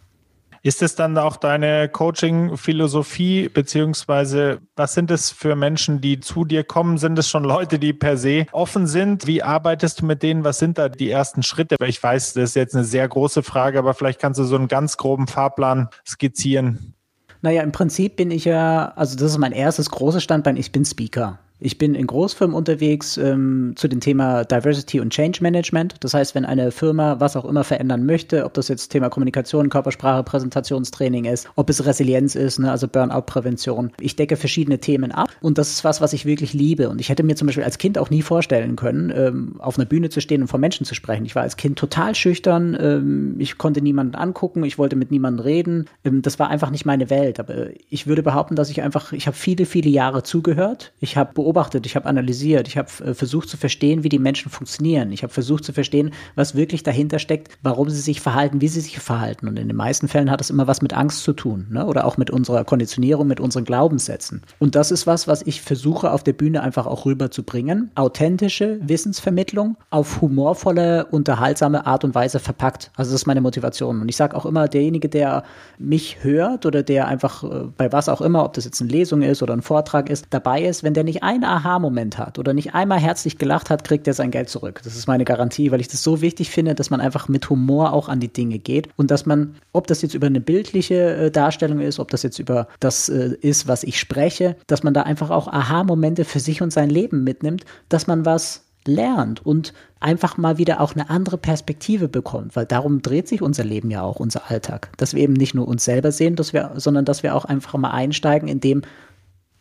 Ist es dann auch deine Coaching-Philosophie, beziehungsweise was sind es für Menschen, die zu dir kommen? Sind es schon Leute, die per se offen sind? Wie arbeitest du mit denen? Was sind da die ersten Schritte? Ich weiß, das ist jetzt eine sehr große Frage, aber vielleicht kannst du so einen ganz groben Fahrplan skizzieren. Naja, im Prinzip bin ich ja, also das ist mein erstes großes Standbein, ich bin Speaker. Ich bin in Großfirmen unterwegs ähm, zu dem Thema Diversity und Change Management. Das heißt, wenn eine Firma was auch immer verändern möchte, ob das jetzt Thema Kommunikation, Körpersprache, Präsentationstraining ist, ob es Resilienz ist, ne, also Burnout-Prävention. Ich decke verschiedene Themen ab und das ist was, was ich wirklich liebe. Und ich hätte mir zum Beispiel als Kind auch nie vorstellen können, ähm, auf einer Bühne zu stehen und vor Menschen zu sprechen. Ich war als Kind total schüchtern. Ähm, ich konnte niemanden angucken. Ich wollte mit niemandem reden. Ähm, das war einfach nicht meine Welt. Aber ich würde behaupten, dass ich einfach, ich habe viele, viele Jahre zugehört. Ich habe beobachtet, ich habe analysiert, ich habe äh, versucht zu verstehen, wie die Menschen funktionieren. Ich habe versucht zu verstehen, was wirklich dahinter steckt, warum sie sich verhalten, wie sie sich verhalten. Und in den meisten Fällen hat es immer was mit Angst zu tun ne? oder auch mit unserer Konditionierung, mit unseren Glaubenssätzen. Und das ist was, was ich versuche auf der Bühne einfach auch rüberzubringen. Authentische Wissensvermittlung auf humorvolle, unterhaltsame Art und Weise verpackt. Also das ist meine Motivation. Und ich sage auch immer, derjenige, der mich hört oder der einfach äh, bei was auch immer, ob das jetzt eine Lesung ist oder ein Vortrag ist, dabei ist, wenn der nicht einen Aha-Moment hat oder nicht einmal herzlich gelacht hat, kriegt er sein Geld zurück. Das ist meine Garantie, weil ich das so wichtig finde, dass man einfach mit Humor auch an die Dinge geht und dass man, ob das jetzt über eine bildliche äh, Darstellung ist, ob das jetzt über das äh, ist, was ich spreche, dass man da einfach auch Aha-Momente für sich und sein Leben mitnimmt, dass man was lernt und einfach mal wieder auch eine andere Perspektive bekommt, weil darum dreht sich unser Leben ja auch, unser Alltag, dass wir eben nicht nur uns selber sehen, dass wir, sondern dass wir auch einfach mal einsteigen in dem,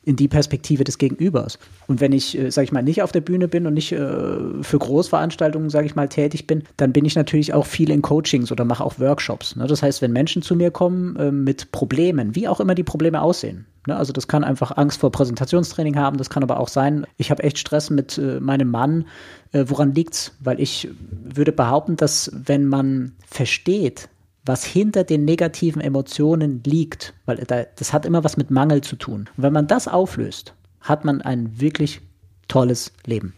in die Perspektive des Gegenübers. Und wenn ich, äh, sage ich mal, nicht auf der Bühne bin und nicht äh, für Großveranstaltungen, sage ich mal, tätig bin, dann bin ich natürlich auch viel in Coachings oder mache auch Workshops. Ne? Das heißt, wenn Menschen zu mir kommen äh, mit Problemen, wie auch immer die Probleme aussehen, ne? also das kann einfach Angst vor Präsentationstraining haben, das kann aber auch sein, ich habe echt Stress mit äh, meinem Mann. Äh, woran liegt's? Weil ich würde behaupten, dass wenn man versteht, was hinter den negativen Emotionen liegt, weil das hat immer was mit Mangel zu tun. Und wenn man das auflöst, hat man ein wirklich tolles Leben.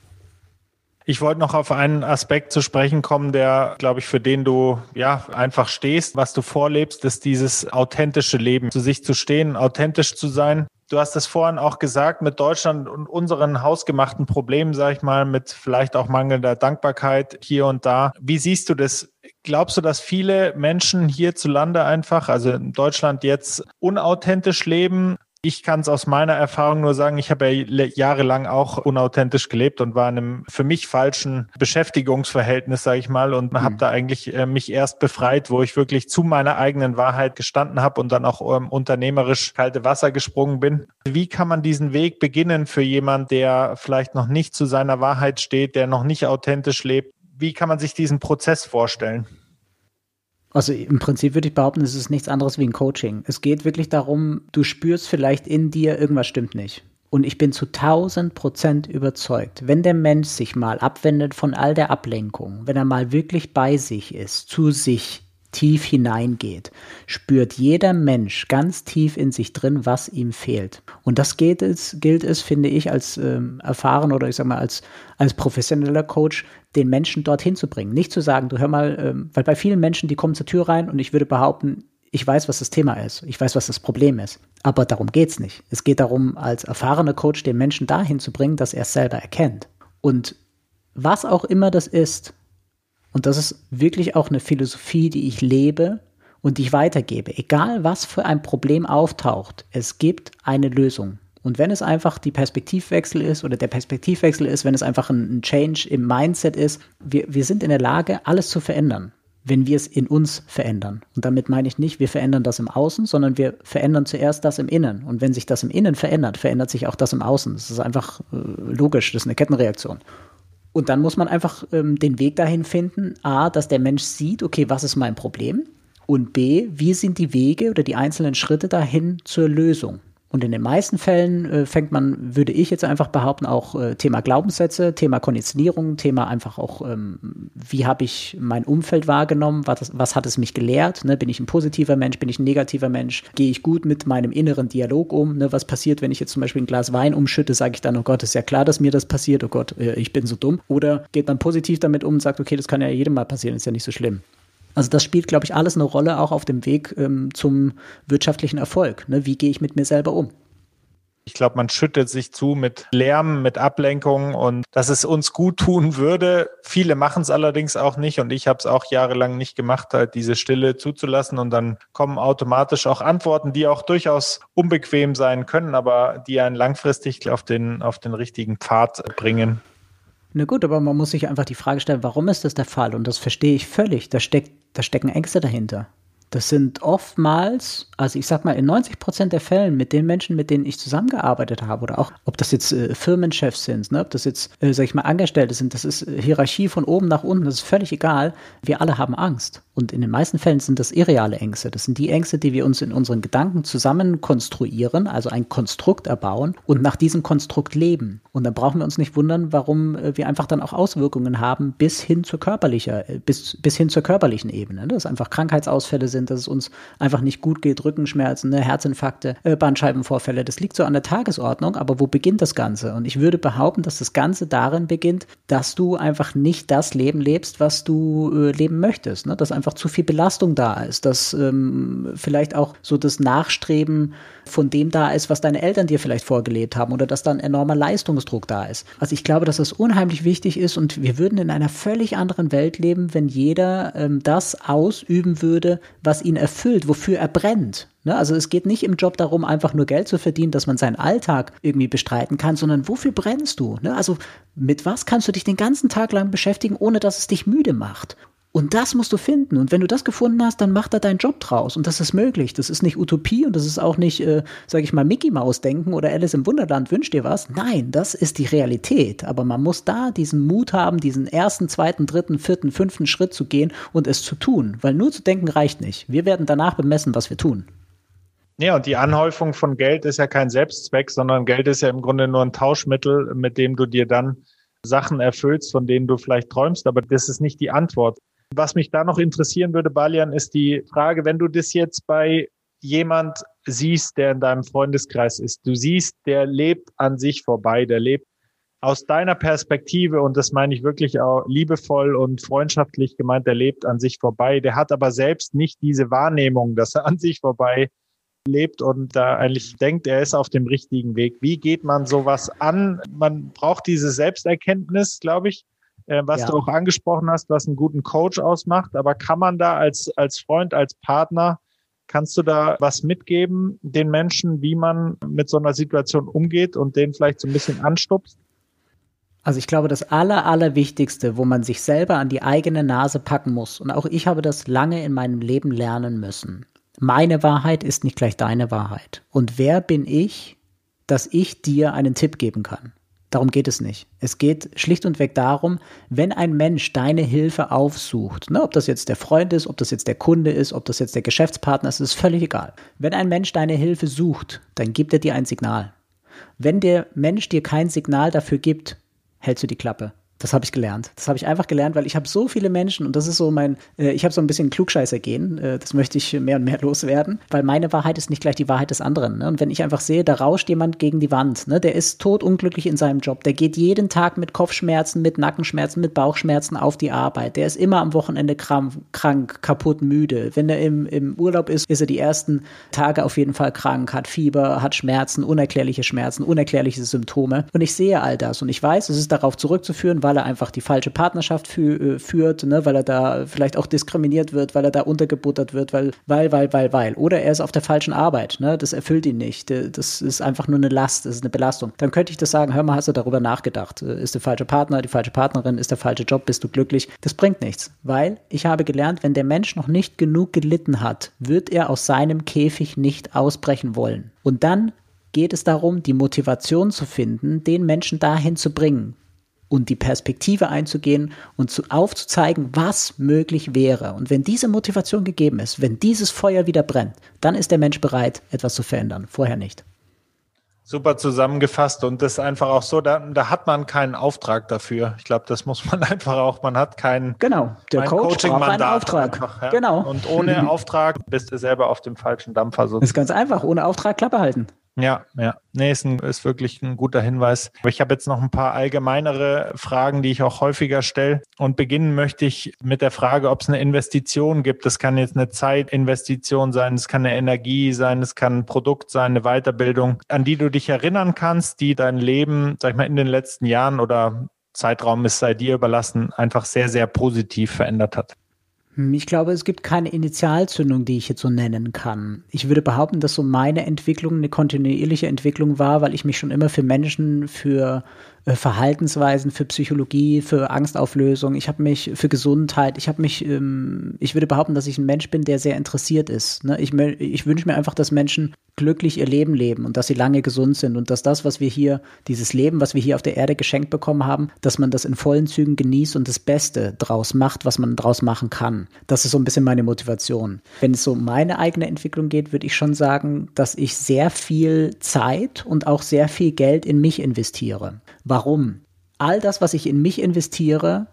Ich wollte noch auf einen Aspekt zu sprechen kommen, der, glaube ich, für den du ja einfach stehst, was du vorlebst, ist dieses authentische Leben, zu sich zu stehen, authentisch zu sein. Du hast es vorhin auch gesagt, mit Deutschland und unseren hausgemachten Problemen, sage ich mal, mit vielleicht auch mangelnder Dankbarkeit hier und da. Wie siehst du das? Glaubst du, dass viele Menschen hierzulande einfach, also in Deutschland jetzt unauthentisch leben? Ich kann es aus meiner Erfahrung nur sagen, ich habe ja jahrelang auch unauthentisch gelebt und war in einem für mich falschen Beschäftigungsverhältnis, sage ich mal, und mhm. habe da eigentlich äh, mich erst befreit, wo ich wirklich zu meiner eigenen Wahrheit gestanden habe und dann auch ähm, unternehmerisch kalte Wasser gesprungen bin. Wie kann man diesen Weg beginnen für jemand, der vielleicht noch nicht zu seiner Wahrheit steht, der noch nicht authentisch lebt? Wie kann man sich diesen Prozess vorstellen? Also im Prinzip würde ich behaupten, es ist nichts anderes wie ein Coaching. Es geht wirklich darum, du spürst vielleicht in dir, irgendwas stimmt nicht. Und ich bin zu 1000 Prozent überzeugt, wenn der Mensch sich mal abwendet von all der Ablenkung, wenn er mal wirklich bei sich ist, zu sich tief hineingeht, spürt jeder Mensch ganz tief in sich drin, was ihm fehlt. Und das gilt es, gilt es finde ich, als ähm, erfahren oder ich sag mal als, als professioneller Coach, den Menschen dorthin zu bringen. Nicht zu sagen, du hör mal, ähm, weil bei vielen Menschen, die kommen zur Tür rein und ich würde behaupten, ich weiß, was das Thema ist, ich weiß, was das Problem ist. Aber darum geht's nicht. Es geht darum, als erfahrener Coach den Menschen dahin zu bringen, dass er es selber erkennt. Und was auch immer das ist, und das ist wirklich auch eine Philosophie, die ich lebe und die ich weitergebe. Egal was für ein Problem auftaucht, es gibt eine Lösung. Und wenn es einfach die Perspektivwechsel ist oder der Perspektivwechsel ist, wenn es einfach ein, Change im Mindset ist, wir, wir sind in der Lage, alles zu verändern, wenn wir es in uns verändern. Und damit meine ich nicht, wir verändern das im Außen, sondern wir verändern zuerst das im Innen. Und wenn sich das im Innen verändert, verändert sich auch das im Außen. Das ist einfach äh, logisch, das ist eine Kettenreaktion. Und dann muss man einfach ähm, den Weg dahin finden, a, dass der Mensch sieht, okay, was ist mein Problem? Und b, wie sind die Wege oder die einzelnen Schritte dahin zur Lösung? Und in den meisten Fällen äh, fängt man, würde ich jetzt einfach behaupten, auch äh, Thema Glaubenssätze, Thema Konditionierung, Thema einfach auch, ähm, wie habe ich mein Umfeld wahrgenommen, was, was hat es mich gelehrt, ne? bin ich ein positiver Mensch, bin ich ein negativer Mensch, gehe ich gut mit meinem inneren Dialog um, ne? was passiert, wenn ich jetzt zum Beispiel ein Glas Wein umschütte, sage ich dann, oh Gott, ist ja klar, dass mir das passiert, oh Gott, äh, ich bin so dumm. Oder geht man positiv damit um und sagt, okay, das kann ja jedem mal passieren, ist ja nicht so schlimm. Also das spielt, glaube ich, alles eine Rolle, auch auf dem Weg ähm, zum wirtschaftlichen Erfolg. Ne? Wie gehe ich mit mir selber um? Ich glaube, man schüttet sich zu mit Lärm, mit Ablenkung und dass es uns gut tun würde. Viele machen es allerdings auch nicht und ich habe es auch jahrelang nicht gemacht, halt diese Stille zuzulassen und dann kommen automatisch auch Antworten, die auch durchaus unbequem sein können, aber die einen langfristig auf den, auf den richtigen Pfad bringen. Na gut, aber man muss sich einfach die Frage stellen, warum ist das der Fall? Und das verstehe ich völlig. Da, steckt, da stecken Ängste dahinter. Das sind oftmals, also ich sag mal, in 90 Prozent der Fällen mit den Menschen, mit denen ich zusammengearbeitet habe, oder auch, ob das jetzt äh, Firmenchefs sind, ne, ob das jetzt, äh, sag ich mal, Angestellte sind, das ist äh, Hierarchie von oben nach unten, das ist völlig egal. Wir alle haben Angst. Und in den meisten Fällen sind das irreale Ängste. Das sind die Ängste, die wir uns in unseren Gedanken zusammen konstruieren, also ein Konstrukt erbauen und nach diesem Konstrukt leben. Und dann brauchen wir uns nicht wundern, warum äh, wir einfach dann auch Auswirkungen haben bis hin zur körperlicher, äh, bis, bis hin zur körperlichen Ebene. Ne? Dass einfach Krankheitsausfälle sind, dass es uns einfach nicht gut geht, Rückenschmerzen, ne? Herzinfarkte, äh, Bandscheibenvorfälle. Das liegt so an der Tagesordnung, aber wo beginnt das Ganze? Und ich würde behaupten, dass das Ganze darin beginnt, dass du einfach nicht das Leben lebst, was du äh, leben möchtest. Ne? Dass einfach zu viel Belastung da ist, dass ähm, vielleicht auch so das Nachstreben von dem da ist, was deine Eltern dir vielleicht vorgelebt haben oder dass da ein enormer Leistungsdruck da ist. Also ich glaube, dass das unheimlich wichtig ist und wir würden in einer völlig anderen Welt leben, wenn jeder ähm, das ausüben würde, was ihn erfüllt, wofür er brennt. Ne? Also es geht nicht im Job darum, einfach nur Geld zu verdienen, dass man seinen Alltag irgendwie bestreiten kann, sondern wofür brennst du? Ne? Also mit was kannst du dich den ganzen Tag lang beschäftigen, ohne dass es dich müde macht? Und das musst du finden. Und wenn du das gefunden hast, dann mach da deinen Job draus. Und das ist möglich. Das ist nicht Utopie und das ist auch nicht, äh, sage ich mal, Mickey Maus denken oder Alice im Wunderland wünscht dir was. Nein, das ist die Realität. Aber man muss da diesen Mut haben, diesen ersten, zweiten, dritten, vierten, fünften Schritt zu gehen und es zu tun. Weil nur zu denken reicht nicht. Wir werden danach bemessen, was wir tun. Ja, und die Anhäufung von Geld ist ja kein Selbstzweck, sondern Geld ist ja im Grunde nur ein Tauschmittel, mit dem du dir dann Sachen erfüllst, von denen du vielleicht träumst, aber das ist nicht die Antwort. Was mich da noch interessieren würde, Balian, ist die Frage, wenn du das jetzt bei jemand siehst, der in deinem Freundeskreis ist, du siehst, der lebt an sich vorbei, der lebt aus deiner Perspektive, und das meine ich wirklich auch liebevoll und freundschaftlich gemeint, der lebt an sich vorbei, der hat aber selbst nicht diese Wahrnehmung, dass er an sich vorbei lebt und da eigentlich denkt, er ist auf dem richtigen Weg. Wie geht man sowas an? Man braucht diese Selbsterkenntnis, glaube ich, äh, was ja. du auch angesprochen hast, was einen guten Coach ausmacht. Aber kann man da als, als Freund, als Partner, kannst du da was mitgeben den Menschen, wie man mit so einer Situation umgeht und den vielleicht so ein bisschen anstupst? Also ich glaube, das Aller, Allerwichtigste, wo man sich selber an die eigene Nase packen muss, und auch ich habe das lange in meinem Leben lernen müssen. Meine Wahrheit ist nicht gleich deine Wahrheit. Und wer bin ich, dass ich dir einen Tipp geben kann? Darum geht es nicht. Es geht schlicht und weg darum, wenn ein Mensch deine Hilfe aufsucht, ne, ob das jetzt der Freund ist, ob das jetzt der Kunde ist, ob das jetzt der Geschäftspartner ist, ist völlig egal. Wenn ein Mensch deine Hilfe sucht, dann gibt er dir ein Signal. Wenn der Mensch dir kein Signal dafür gibt, hältst du die Klappe. Das habe ich gelernt. Das habe ich einfach gelernt, weil ich habe so viele Menschen und das ist so mein, äh, ich habe so ein bisschen Klugscheißer gehen. Äh, das möchte ich mehr und mehr loswerden, weil meine Wahrheit ist nicht gleich die Wahrheit des anderen. Ne? Und wenn ich einfach sehe, da rauscht jemand gegen die Wand, ne? der ist totunglücklich in seinem Job, der geht jeden Tag mit Kopfschmerzen, mit Nackenschmerzen, mit Bauchschmerzen auf die Arbeit, der ist immer am Wochenende krank, krank kaputt, müde. Wenn er im, im Urlaub ist, ist er die ersten Tage auf jeden Fall krank, hat Fieber, hat Schmerzen, unerklärliche Schmerzen, unerklärliche Symptome. Und ich sehe all das und ich weiß, es ist darauf zurückzuführen, weil weil er einfach die falsche Partnerschaft fü äh, führt, ne, weil er da vielleicht auch diskriminiert wird, weil er da untergebuttert wird, weil, weil, weil, weil, weil. Oder er ist auf der falschen Arbeit, ne, das erfüllt ihn nicht. Das ist einfach nur eine Last, das ist eine Belastung. Dann könnte ich das sagen, hör mal, hast du darüber nachgedacht? Äh, ist der falsche Partner, die falsche Partnerin, ist der falsche Job, bist du glücklich? Das bringt nichts, weil ich habe gelernt, wenn der Mensch noch nicht genug gelitten hat, wird er aus seinem Käfig nicht ausbrechen wollen. Und dann geht es darum, die Motivation zu finden, den Menschen dahin zu bringen, und die Perspektive einzugehen und zu, aufzuzeigen, was möglich wäre. Und wenn diese Motivation gegeben ist, wenn dieses Feuer wieder brennt, dann ist der Mensch bereit, etwas zu verändern. Vorher nicht. Super zusammengefasst und das ist einfach auch so, da, da hat man keinen Auftrag dafür. Ich glaube, das muss man einfach auch, man hat keinen genau, der Coach Coaching-Mandat. Auftrag. Einfach, ja. Genau. Und ohne Auftrag bist du selber auf dem falschen Dampfer. Sozusagen. Das ist ganz einfach, ohne Auftrag Klappe halten. Ja, ja. Nee, ist, ein, ist wirklich ein guter Hinweis. Aber ich habe jetzt noch ein paar allgemeinere Fragen, die ich auch häufiger stelle. Und beginnen möchte ich mit der Frage, ob es eine Investition gibt. Das kann jetzt eine Zeitinvestition sein, es kann eine Energie sein, es kann ein Produkt sein, eine Weiterbildung, an die du dich erinnern kannst, die dein Leben, sag ich mal, in den letzten Jahren oder Zeitraum ist sei dir überlassen, einfach sehr, sehr positiv verändert hat. Hm, ich glaube, es gibt keine Initialzündung, die ich jetzt so nennen kann. Ich würde behaupten, dass so meine Entwicklung eine kontinuierliche Entwicklung war, weil ich mich schon immer für Menschen, für Verhaltensweisen, für Psychologie, für Angstauflösung. Ich habe mich für Gesundheit, ich habe mich, ähm, ich würde behaupten, dass ich ein Mensch bin, der sehr interessiert ist. Ne? Ich, ich wünsche mir einfach, dass Menschen glücklich ihr Leben leben und dass sie lange gesund sind und dass das, was wir hier, dieses Leben, was wir hier auf der Erde geschenkt bekommen haben, dass man das in vollen Zügen genießt und das Beste draus macht, was man draus machen kann. Das ist so ein bisschen meine Motivation. Wenn es so um meine eigene Entwicklung geht, würde ich schon sagen, dass ich sehr viel Zeit und auch sehr viel Geld in mich investiere. Warum? All das, was ich in mich investiere,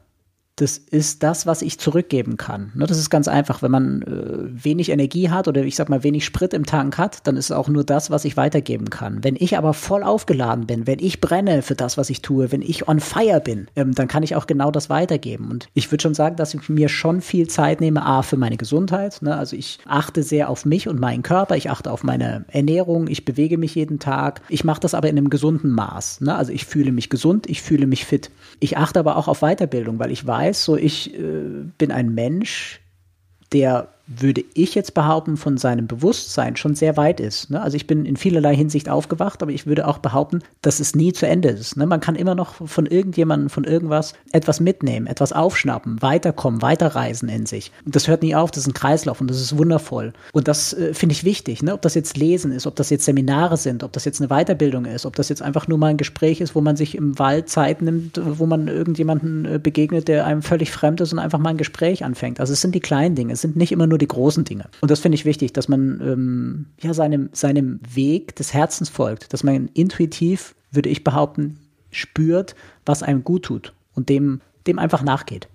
das ist das, was ich zurückgeben kann. Ne, das ist ganz einfach. Wenn man äh, wenig Energie hat oder ich sag mal wenig Sprit im Tank hat, dann ist es auch nur das, was ich weitergeben kann. Wenn ich aber voll aufgeladen bin, wenn ich brenne für das, was ich tue, wenn ich on fire bin, ähm, dann kann ich auch genau das weitergeben. Und ich würde schon sagen, dass ich mir schon viel Zeit nehme, A, für meine Gesundheit. Ne? Also ich achte sehr auf mich und meinen Körper, ich achte auf meine Ernährung, ich bewege mich jeden Tag. Ich mache das aber in einem gesunden Maß. Ne? Also ich fühle mich gesund, ich fühle mich fit. Ich achte aber auch auf Weiterbildung, weil ich weiß, so ich äh, bin ein Mensch, der würde ich jetzt behaupten, von seinem Bewusstsein schon sehr weit ist. Ne? Also ich bin in vielerlei Hinsicht aufgewacht, aber ich würde auch behaupten, dass es nie zu Ende ist. Ne? Man kann immer noch von irgendjemandem, von irgendwas etwas mitnehmen, etwas aufschnappen, weiterkommen, weiterreisen in sich. Und das hört nie auf, das ist ein Kreislauf und das ist wundervoll. Und das äh, finde ich wichtig, ne? ob das jetzt Lesen ist, ob das jetzt Seminare sind, ob das jetzt eine Weiterbildung ist, ob das jetzt einfach nur mal ein Gespräch ist, wo man sich im Wald Zeit nimmt, wo man irgendjemanden äh, begegnet, der einem völlig fremd ist und einfach mal ein Gespräch anfängt. Also es sind die kleinen Dinge, es sind nicht immer nur nur die großen Dinge. Und das finde ich wichtig, dass man ähm, ja seinem, seinem Weg des Herzens folgt, dass man intuitiv, würde ich behaupten, spürt, was einem gut tut und dem, dem einfach nachgeht.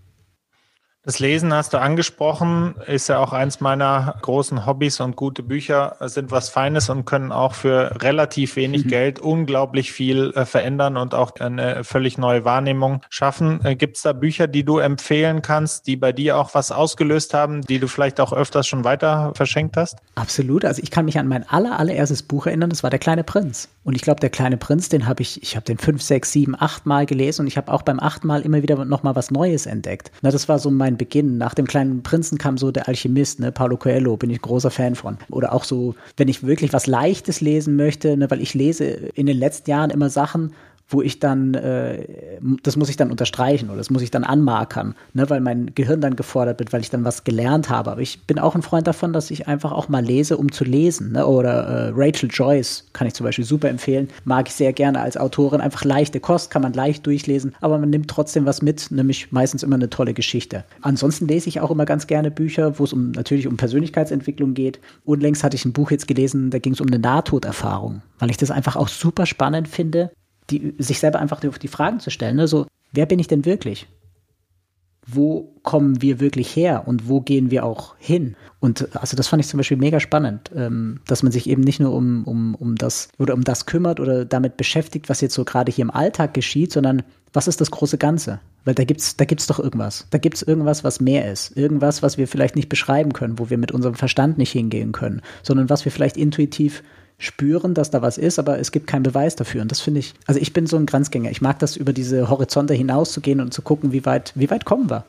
Das Lesen hast du angesprochen, ist ja auch eins meiner großen Hobbys und gute Bücher sind was Feines und können auch für relativ wenig mhm. Geld unglaublich viel äh, verändern und auch eine völlig neue Wahrnehmung schaffen. Äh, Gibt es da Bücher, die du empfehlen kannst, die bei dir auch was ausgelöst haben, die du vielleicht auch öfters schon weiter verschenkt hast? Absolut. Also ich kann mich an mein aller, allererstes Buch erinnern, das war Der kleine Prinz. Und ich glaube, Der kleine Prinz, den habe ich, ich habe den fünf, sechs, sieben, acht Mal gelesen und ich habe auch beim achten Mal immer wieder nochmal was Neues entdeckt. Na, das war so mein mein Beginn. Nach dem kleinen Prinzen kam so der Alchemist, ne, Paulo Coelho, bin ich großer Fan von. Oder auch so, wenn ich wirklich was Leichtes lesen möchte, ne, weil ich lese in den letzten Jahren immer Sachen, wo ich dann, äh, das muss ich dann unterstreichen oder das muss ich dann anmarkern, ne, weil mein Gehirn dann gefordert wird, weil ich dann was gelernt habe. Aber ich bin auch ein Freund davon, dass ich einfach auch mal lese, um zu lesen. Ne? Oder äh, Rachel Joyce kann ich zum Beispiel super empfehlen, mag ich sehr gerne als Autorin. Einfach leichte Kost, kann man leicht durchlesen, aber man nimmt trotzdem was mit, nämlich meistens immer eine tolle Geschichte. Ansonsten lese ich auch immer ganz gerne Bücher, wo es um natürlich um Persönlichkeitsentwicklung geht. Unlängst hatte ich ein Buch jetzt gelesen, da ging es um eine Nahtoderfahrung, weil ich das einfach auch super spannend finde, die, sich selber einfach die, die Fragen zu stellen. Ne? So, wer bin ich denn wirklich? Wo kommen wir wirklich her und wo gehen wir auch hin? Und also das fand ich zum Beispiel mega spannend, ähm, dass man sich eben nicht nur um, um, um das oder um das kümmert oder damit beschäftigt, was jetzt so gerade hier im Alltag geschieht, sondern was ist das große Ganze? Weil da gibt's, da gibt's doch irgendwas. Da gibt's irgendwas, was mehr ist. Irgendwas, was wir vielleicht nicht beschreiben können, wo wir mit unserem Verstand nicht hingehen können, sondern was wir vielleicht intuitiv spüren, dass da was ist, aber es gibt keinen Beweis dafür. Und das finde ich, also ich bin so ein Grenzgänger. Ich mag das, über diese Horizonte hinauszugehen und zu gucken, wie weit, wie weit kommen wir.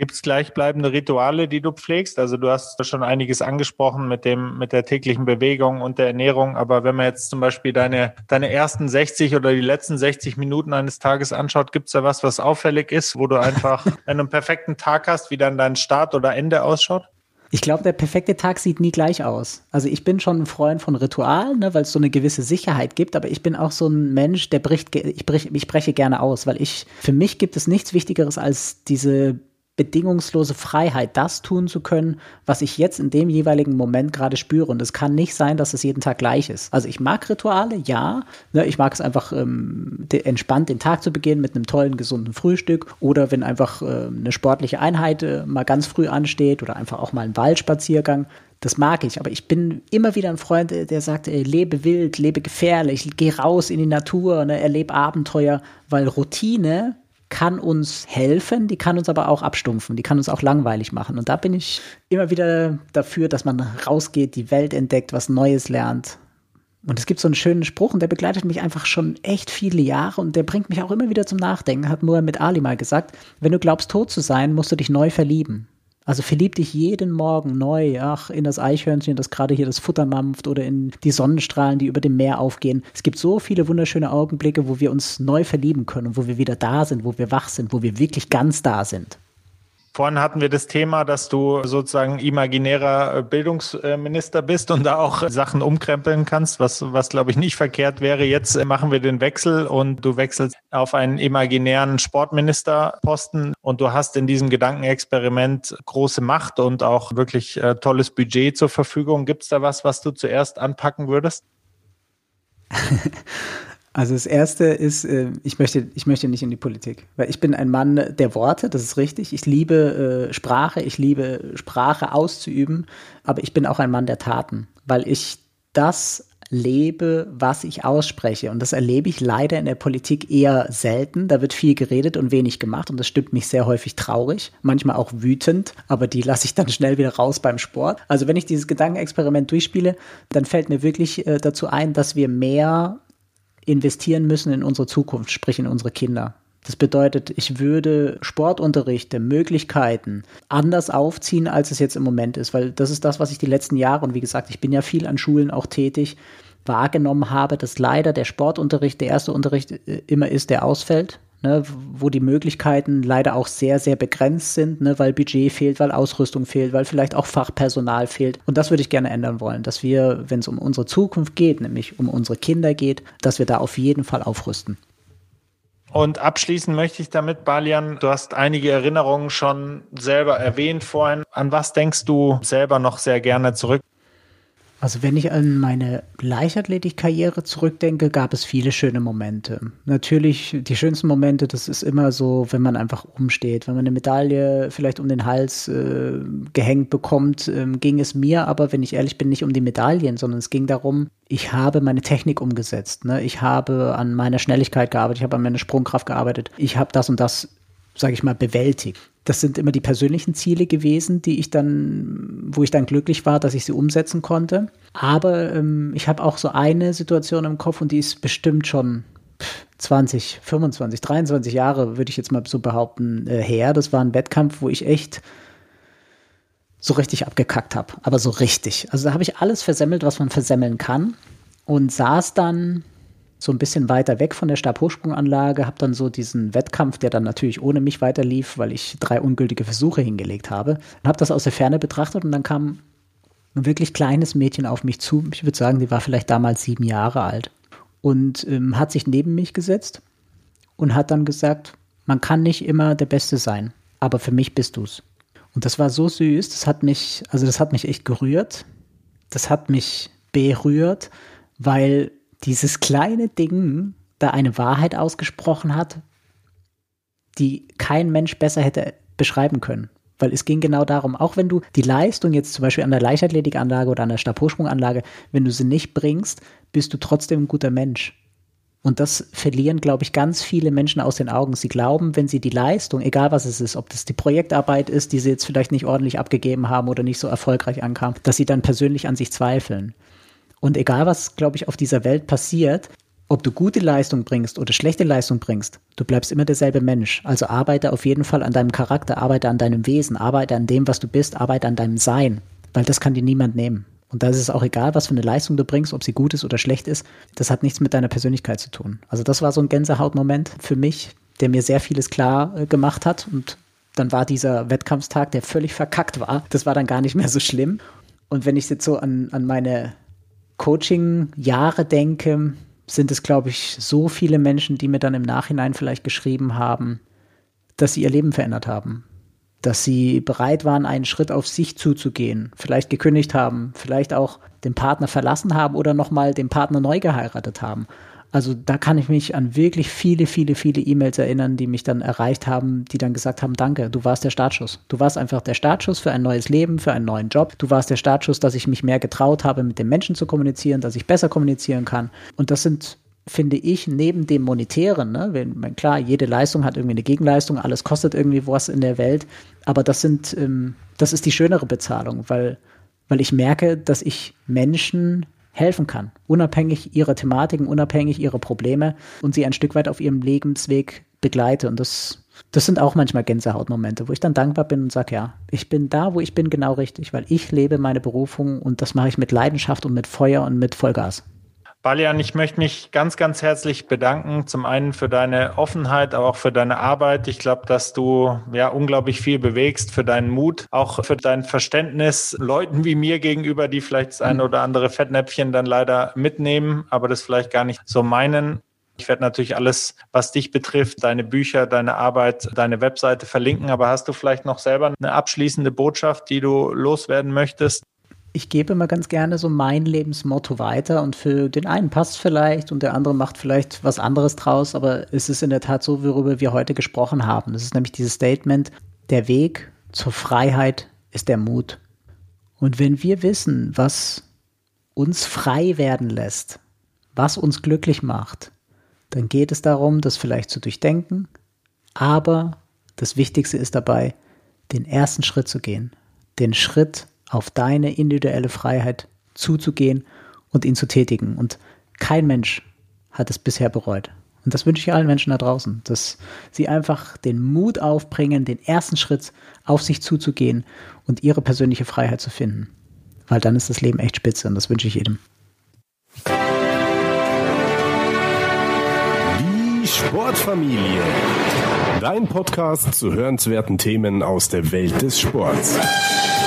Gibt es gleichbleibende Rituale, die du pflegst? Also du hast schon einiges angesprochen mit dem, mit der täglichen Bewegung und der Ernährung. Aber wenn man jetzt zum Beispiel deine, deine ersten 60 oder die letzten 60 Minuten eines Tages anschaut, gibt es da was, was auffällig ist, wo du einfach, wenn du einen perfekten Tag hast, wie dann dein Start oder Ende ausschaut? Ich glaube, der perfekte Tag sieht nie gleich aus. Also ich bin schon ein Freund von Ritualen, ne, weil es so eine gewisse Sicherheit gibt, aber ich bin auch so ein Mensch, der bricht, ich, brich, ich breche gerne aus, weil ich, für mich gibt es nichts Wichtigeres als diese bedingungslose Freiheit, das tun zu können, was ich jetzt in dem jeweiligen Moment gerade spüre. Und es kann nicht sein, dass es jeden Tag gleich ist. Also ich mag Rituale, ja. Ne, ich mag es einfach ähm, entspannt den Tag zu beginnen mit einem tollen, gesunden Frühstück oder wenn einfach äh, eine sportliche Einheit äh, mal ganz früh ansteht oder einfach auch mal ein Waldspaziergang. Das mag ich, aber ich bin immer wieder ein Freund, äh, der sagt, ey, lebe wild, lebe gefährlich, geh raus in die Natur, ne, erlebe Abenteuer, weil Routine kann uns helfen, die kann uns aber auch abstumpfen, die kann uns auch langweilig machen. Und da bin ich immer wieder dafür, dass man rausgeht, die Welt entdeckt, was Neues lernt. Und es gibt so einen schönen Spruch und der begleitet mich einfach schon echt viele Jahre und der bringt mich auch immer wieder zum Nachdenken, hat Muhammad Ali mal gesagt, wenn du glaubst tot zu sein, musst du dich neu verlieben. Also verlieb dich jeden Morgen neu, ach, in das Eichhörnchen, das gerade hier das Futter mampft oder in die Sonnenstrahlen, die über dem Meer aufgehen. Es gibt so viele wunderschöne Augenblicke, wo wir uns neu verlieben können, wo wir wieder da sind, wo wir wach sind, wo wir wirklich ganz da sind. Vorhin hatten wir das Thema, dass du sozusagen imaginärer äh, Bildungsminister bist und da auch Sachen umkrempeln kannst, was, was glaube ich nicht verkehrt wäre. Jetzt machen wir den Wechsel und du wechselst auf einen imaginären Sportministerposten und du hast in diesem Gedankenexperiment große Macht und auch wirklich äh, tolles Budget zur Verfügung. Gibt es da was, was du zuerst anpacken würdest? Also das erste ist, äh, ich möchte, ich möchte nicht in die Politik, weil ich bin ein Mann der Worte, das ist richtig. Ich liebe äh, Sprache, ich liebe Sprache auszuüben, aber ich bin auch ein Mann der Taten, weil ich das lebe, was ich ausspreche. Und das erlebe ich leider in der Politik eher selten. Da wird viel geredet und wenig gemacht und das stimmt mich sehr häufig traurig, manchmal auch wütend, aber die lasse ich dann schnell wieder raus beim Sport. Also wenn ich dieses Gedankenexperiment durchspiele, dann fällt mir wirklich äh, dazu ein, dass wir mehr investieren müssen in unsere Zukunft, sprich in unsere Kinder. Das bedeutet, ich würde Sportunterrichte, Möglichkeiten anders aufziehen, als es jetzt im Moment ist, weil das ist das, was ich die letzten Jahre, und wie gesagt, ich bin ja viel an Schulen auch tätig, wahrgenommen habe, dass leider der Sportunterricht der erste Unterricht äh, immer ist, der ausfällt ne, wo die Möglichkeiten leider auch sehr, sehr begrenzt sind, ne, weil Budget fehlt, weil Ausrüstung fehlt, weil vielleicht auch Fachpersonal fehlt. Und das würde ich gerne ändern wollen, dass wir, wenn es um unsere Zukunft geht, nämlich um unsere Kinder geht, dass wir da auf jeden Fall aufrüsten. Und abschließend möchte ich damit, Balian, du hast einige Erinnerungen schon selber erwähnt vorhin. An was denkst du selber noch sehr gerne zurück? Also wenn ich an meine Leichtathletikkarriere zurückdenke, gab es viele schöne Momente. Natürlich die schönsten Momente, das ist immer so, wenn man einfach umsteht, wenn man eine Medaille vielleicht um den Hals äh, gehängt bekommt, äh, ging es mir aber, wenn ich ehrlich bin, nicht um die Medaillen, sondern es ging darum, ich habe meine Technik umgesetzt. Ne? Ich habe an meiner Schnelligkeit gearbeitet, ich habe an meiner Sprungkraft gearbeitet, ich habe das und das sage ich mal, bewältigt. Das sind immer die persönlichen Ziele gewesen, die ich dann, wo ich dann glücklich war, dass ich sie umsetzen konnte. Aber ähm, ich habe auch so eine Situation im Kopf und die ist bestimmt schon 20, 25, 23 Jahre, würde ich jetzt mal so behaupten, äh, her. Das war ein Wettkampf, wo ich echt so richtig abgekackt habe. Aber so richtig. Also da habe ich alles versemmelt, was man versemmeln kann. Und saß dann so ein bisschen weiter weg von der Stabhochsprunganlage, habe dann so diesen Wettkampf, der dann natürlich ohne mich weiterlief, weil ich drei ungültige Versuche hingelegt habe, und habe das aus der Ferne betrachtet und dann kam ein wirklich kleines Mädchen auf mich zu. Ich würde sagen, die war vielleicht damals sieben Jahre alt und ähm, hat sich neben mich gesetzt und hat dann gesagt, man kann nicht immer der Beste sein, aber für mich bist du's. Und das war so süß, das hat mich, also das hat mich echt gerührt. Das hat mich berührt, weil dieses kleine Ding da eine Wahrheit ausgesprochen hat, die kein Mensch besser hätte beschreiben können. Weil es ging genau darum, auch wenn du die Leistung jetzt zum Beispiel an der Leichtathletikanlage oder an der Stabhochsprunganlage, wenn du sie nicht bringst, bist du trotzdem ein guter Mensch. Und das verlieren, glaube ich, ganz viele Menschen aus den Augen. Sie glauben, wenn sie die Leistung, egal was es ist, ob das die Projektarbeit ist, die sie jetzt vielleicht nicht ordentlich abgegeben haben oder nicht so erfolgreich ankam, dass sie dann persönlich an sich zweifeln. Und egal was, glaube ich, auf dieser Welt passiert, ob du gute Leistung bringst oder schlechte Leistung bringst, du bleibst immer derselbe Mensch. Also arbeite auf jeden Fall an deinem Charakter, arbeite an deinem Wesen, arbeite an dem, was du bist, arbeite an deinem Sein, weil das kann dir niemand nehmen. Und da ist es auch egal, was für eine Leistung du bringst, ob sie gut ist oder schlecht ist. Das hat nichts mit deiner Persönlichkeit zu tun. Also das war so ein Gänsehautmoment für mich, der mir sehr vieles klar äh, gemacht hat. Und dann war dieser Wettkampfstag, der völlig verkackt war, das war dann gar nicht mehr so schlimm. Und wenn ich jetzt so an, an meine Coaching-Jahre denke, sind es, glaube ich, so viele Menschen, die mir dann im Nachhinein vielleicht geschrieben haben, dass sie ihr Leben verändert haben. Dass sie bereit waren, einen Schritt auf sich zuzugehen, vielleicht gekündigt haben, vielleicht auch den Partner verlassen haben oder nochmal den Partner neu geheiratet haben. Also da kann ich mich an wirklich viele, viele, viele E-Mails erinnern, die mich dann erreicht haben, die dann gesagt haben, danke, du warst der Startschuss. Du warst einfach der Startschuss für ein neues Leben, für einen neuen Job. Du warst der Startschuss, dass ich mich mehr getraut habe, mit den Menschen zu kommunizieren, dass ich besser kommunizieren kann. Und das sind finde ich, neben dem Monetären, ne, wenn, klar, jede Leistung hat irgendwie eine Gegenleistung, alles kostet irgendwie was in der Welt, aber das sind, ähm, das ist die schönere Bezahlung, weil, weil ich merke, dass ich Menschen helfen kann, unabhängig ihrer Thematiken, unabhängig ihrer Probleme und sie ein Stück weit auf ihrem Lebensweg begleite. Und das, das sind auch manchmal Gänsehautmomente, wo ich dann dankbar bin und sage, ja, ich bin da, wo ich bin, genau richtig, weil ich lebe meine Berufung und das mache ich mit Leidenschaft und mit Feuer und mit Vollgas. Balian, ich möchte mich ganz, ganz herzlich bedanken. Zum einen für deine Offenheit, aber auch für deine Arbeit. Ich glaube, dass du ja unglaublich viel bewegst, für deinen Mut, auch für dein Verständnis Leuten wie mir gegenüber, die vielleicht das eine oder andere Fettnäpfchen dann leider mitnehmen, aber das vielleicht gar nicht so meinen. Ich werde natürlich alles, was dich betrifft, deine Bücher, deine Arbeit, deine Webseite verlinken. Aber hast du vielleicht noch selber eine abschließende Botschaft, die du loswerden möchtest? Ich gebe immer ganz gerne so mein Lebensmotto weiter und für den einen passt vielleicht und der andere macht vielleicht was anderes draus, aber es ist in der Tat so, worüber wir heute gesprochen haben. Das ist nämlich dieses Statement, der Weg zur Freiheit ist der Mut. Und wenn wir wissen, was uns frei werden lässt, was uns glücklich macht, dann geht es darum, das vielleicht zu durchdenken, aber das Wichtigste ist dabei, den ersten Schritt zu gehen, den Schritt auf deine individuelle Freiheit zuzugehen und ihn zu tätigen. Und kein Mensch hat es bisher bereut. Und das wünsche ich allen Menschen da draußen, dass sie einfach den Mut aufbringen, den ersten Schritt auf sich zuzugehen und ihre persönliche Freiheit zu finden. Weil dann ist das Leben echt spitze und das wünsche ich jedem. Die Sportfamilie. Dein Podcast zu hörenswerten Themen aus der Welt des Sports.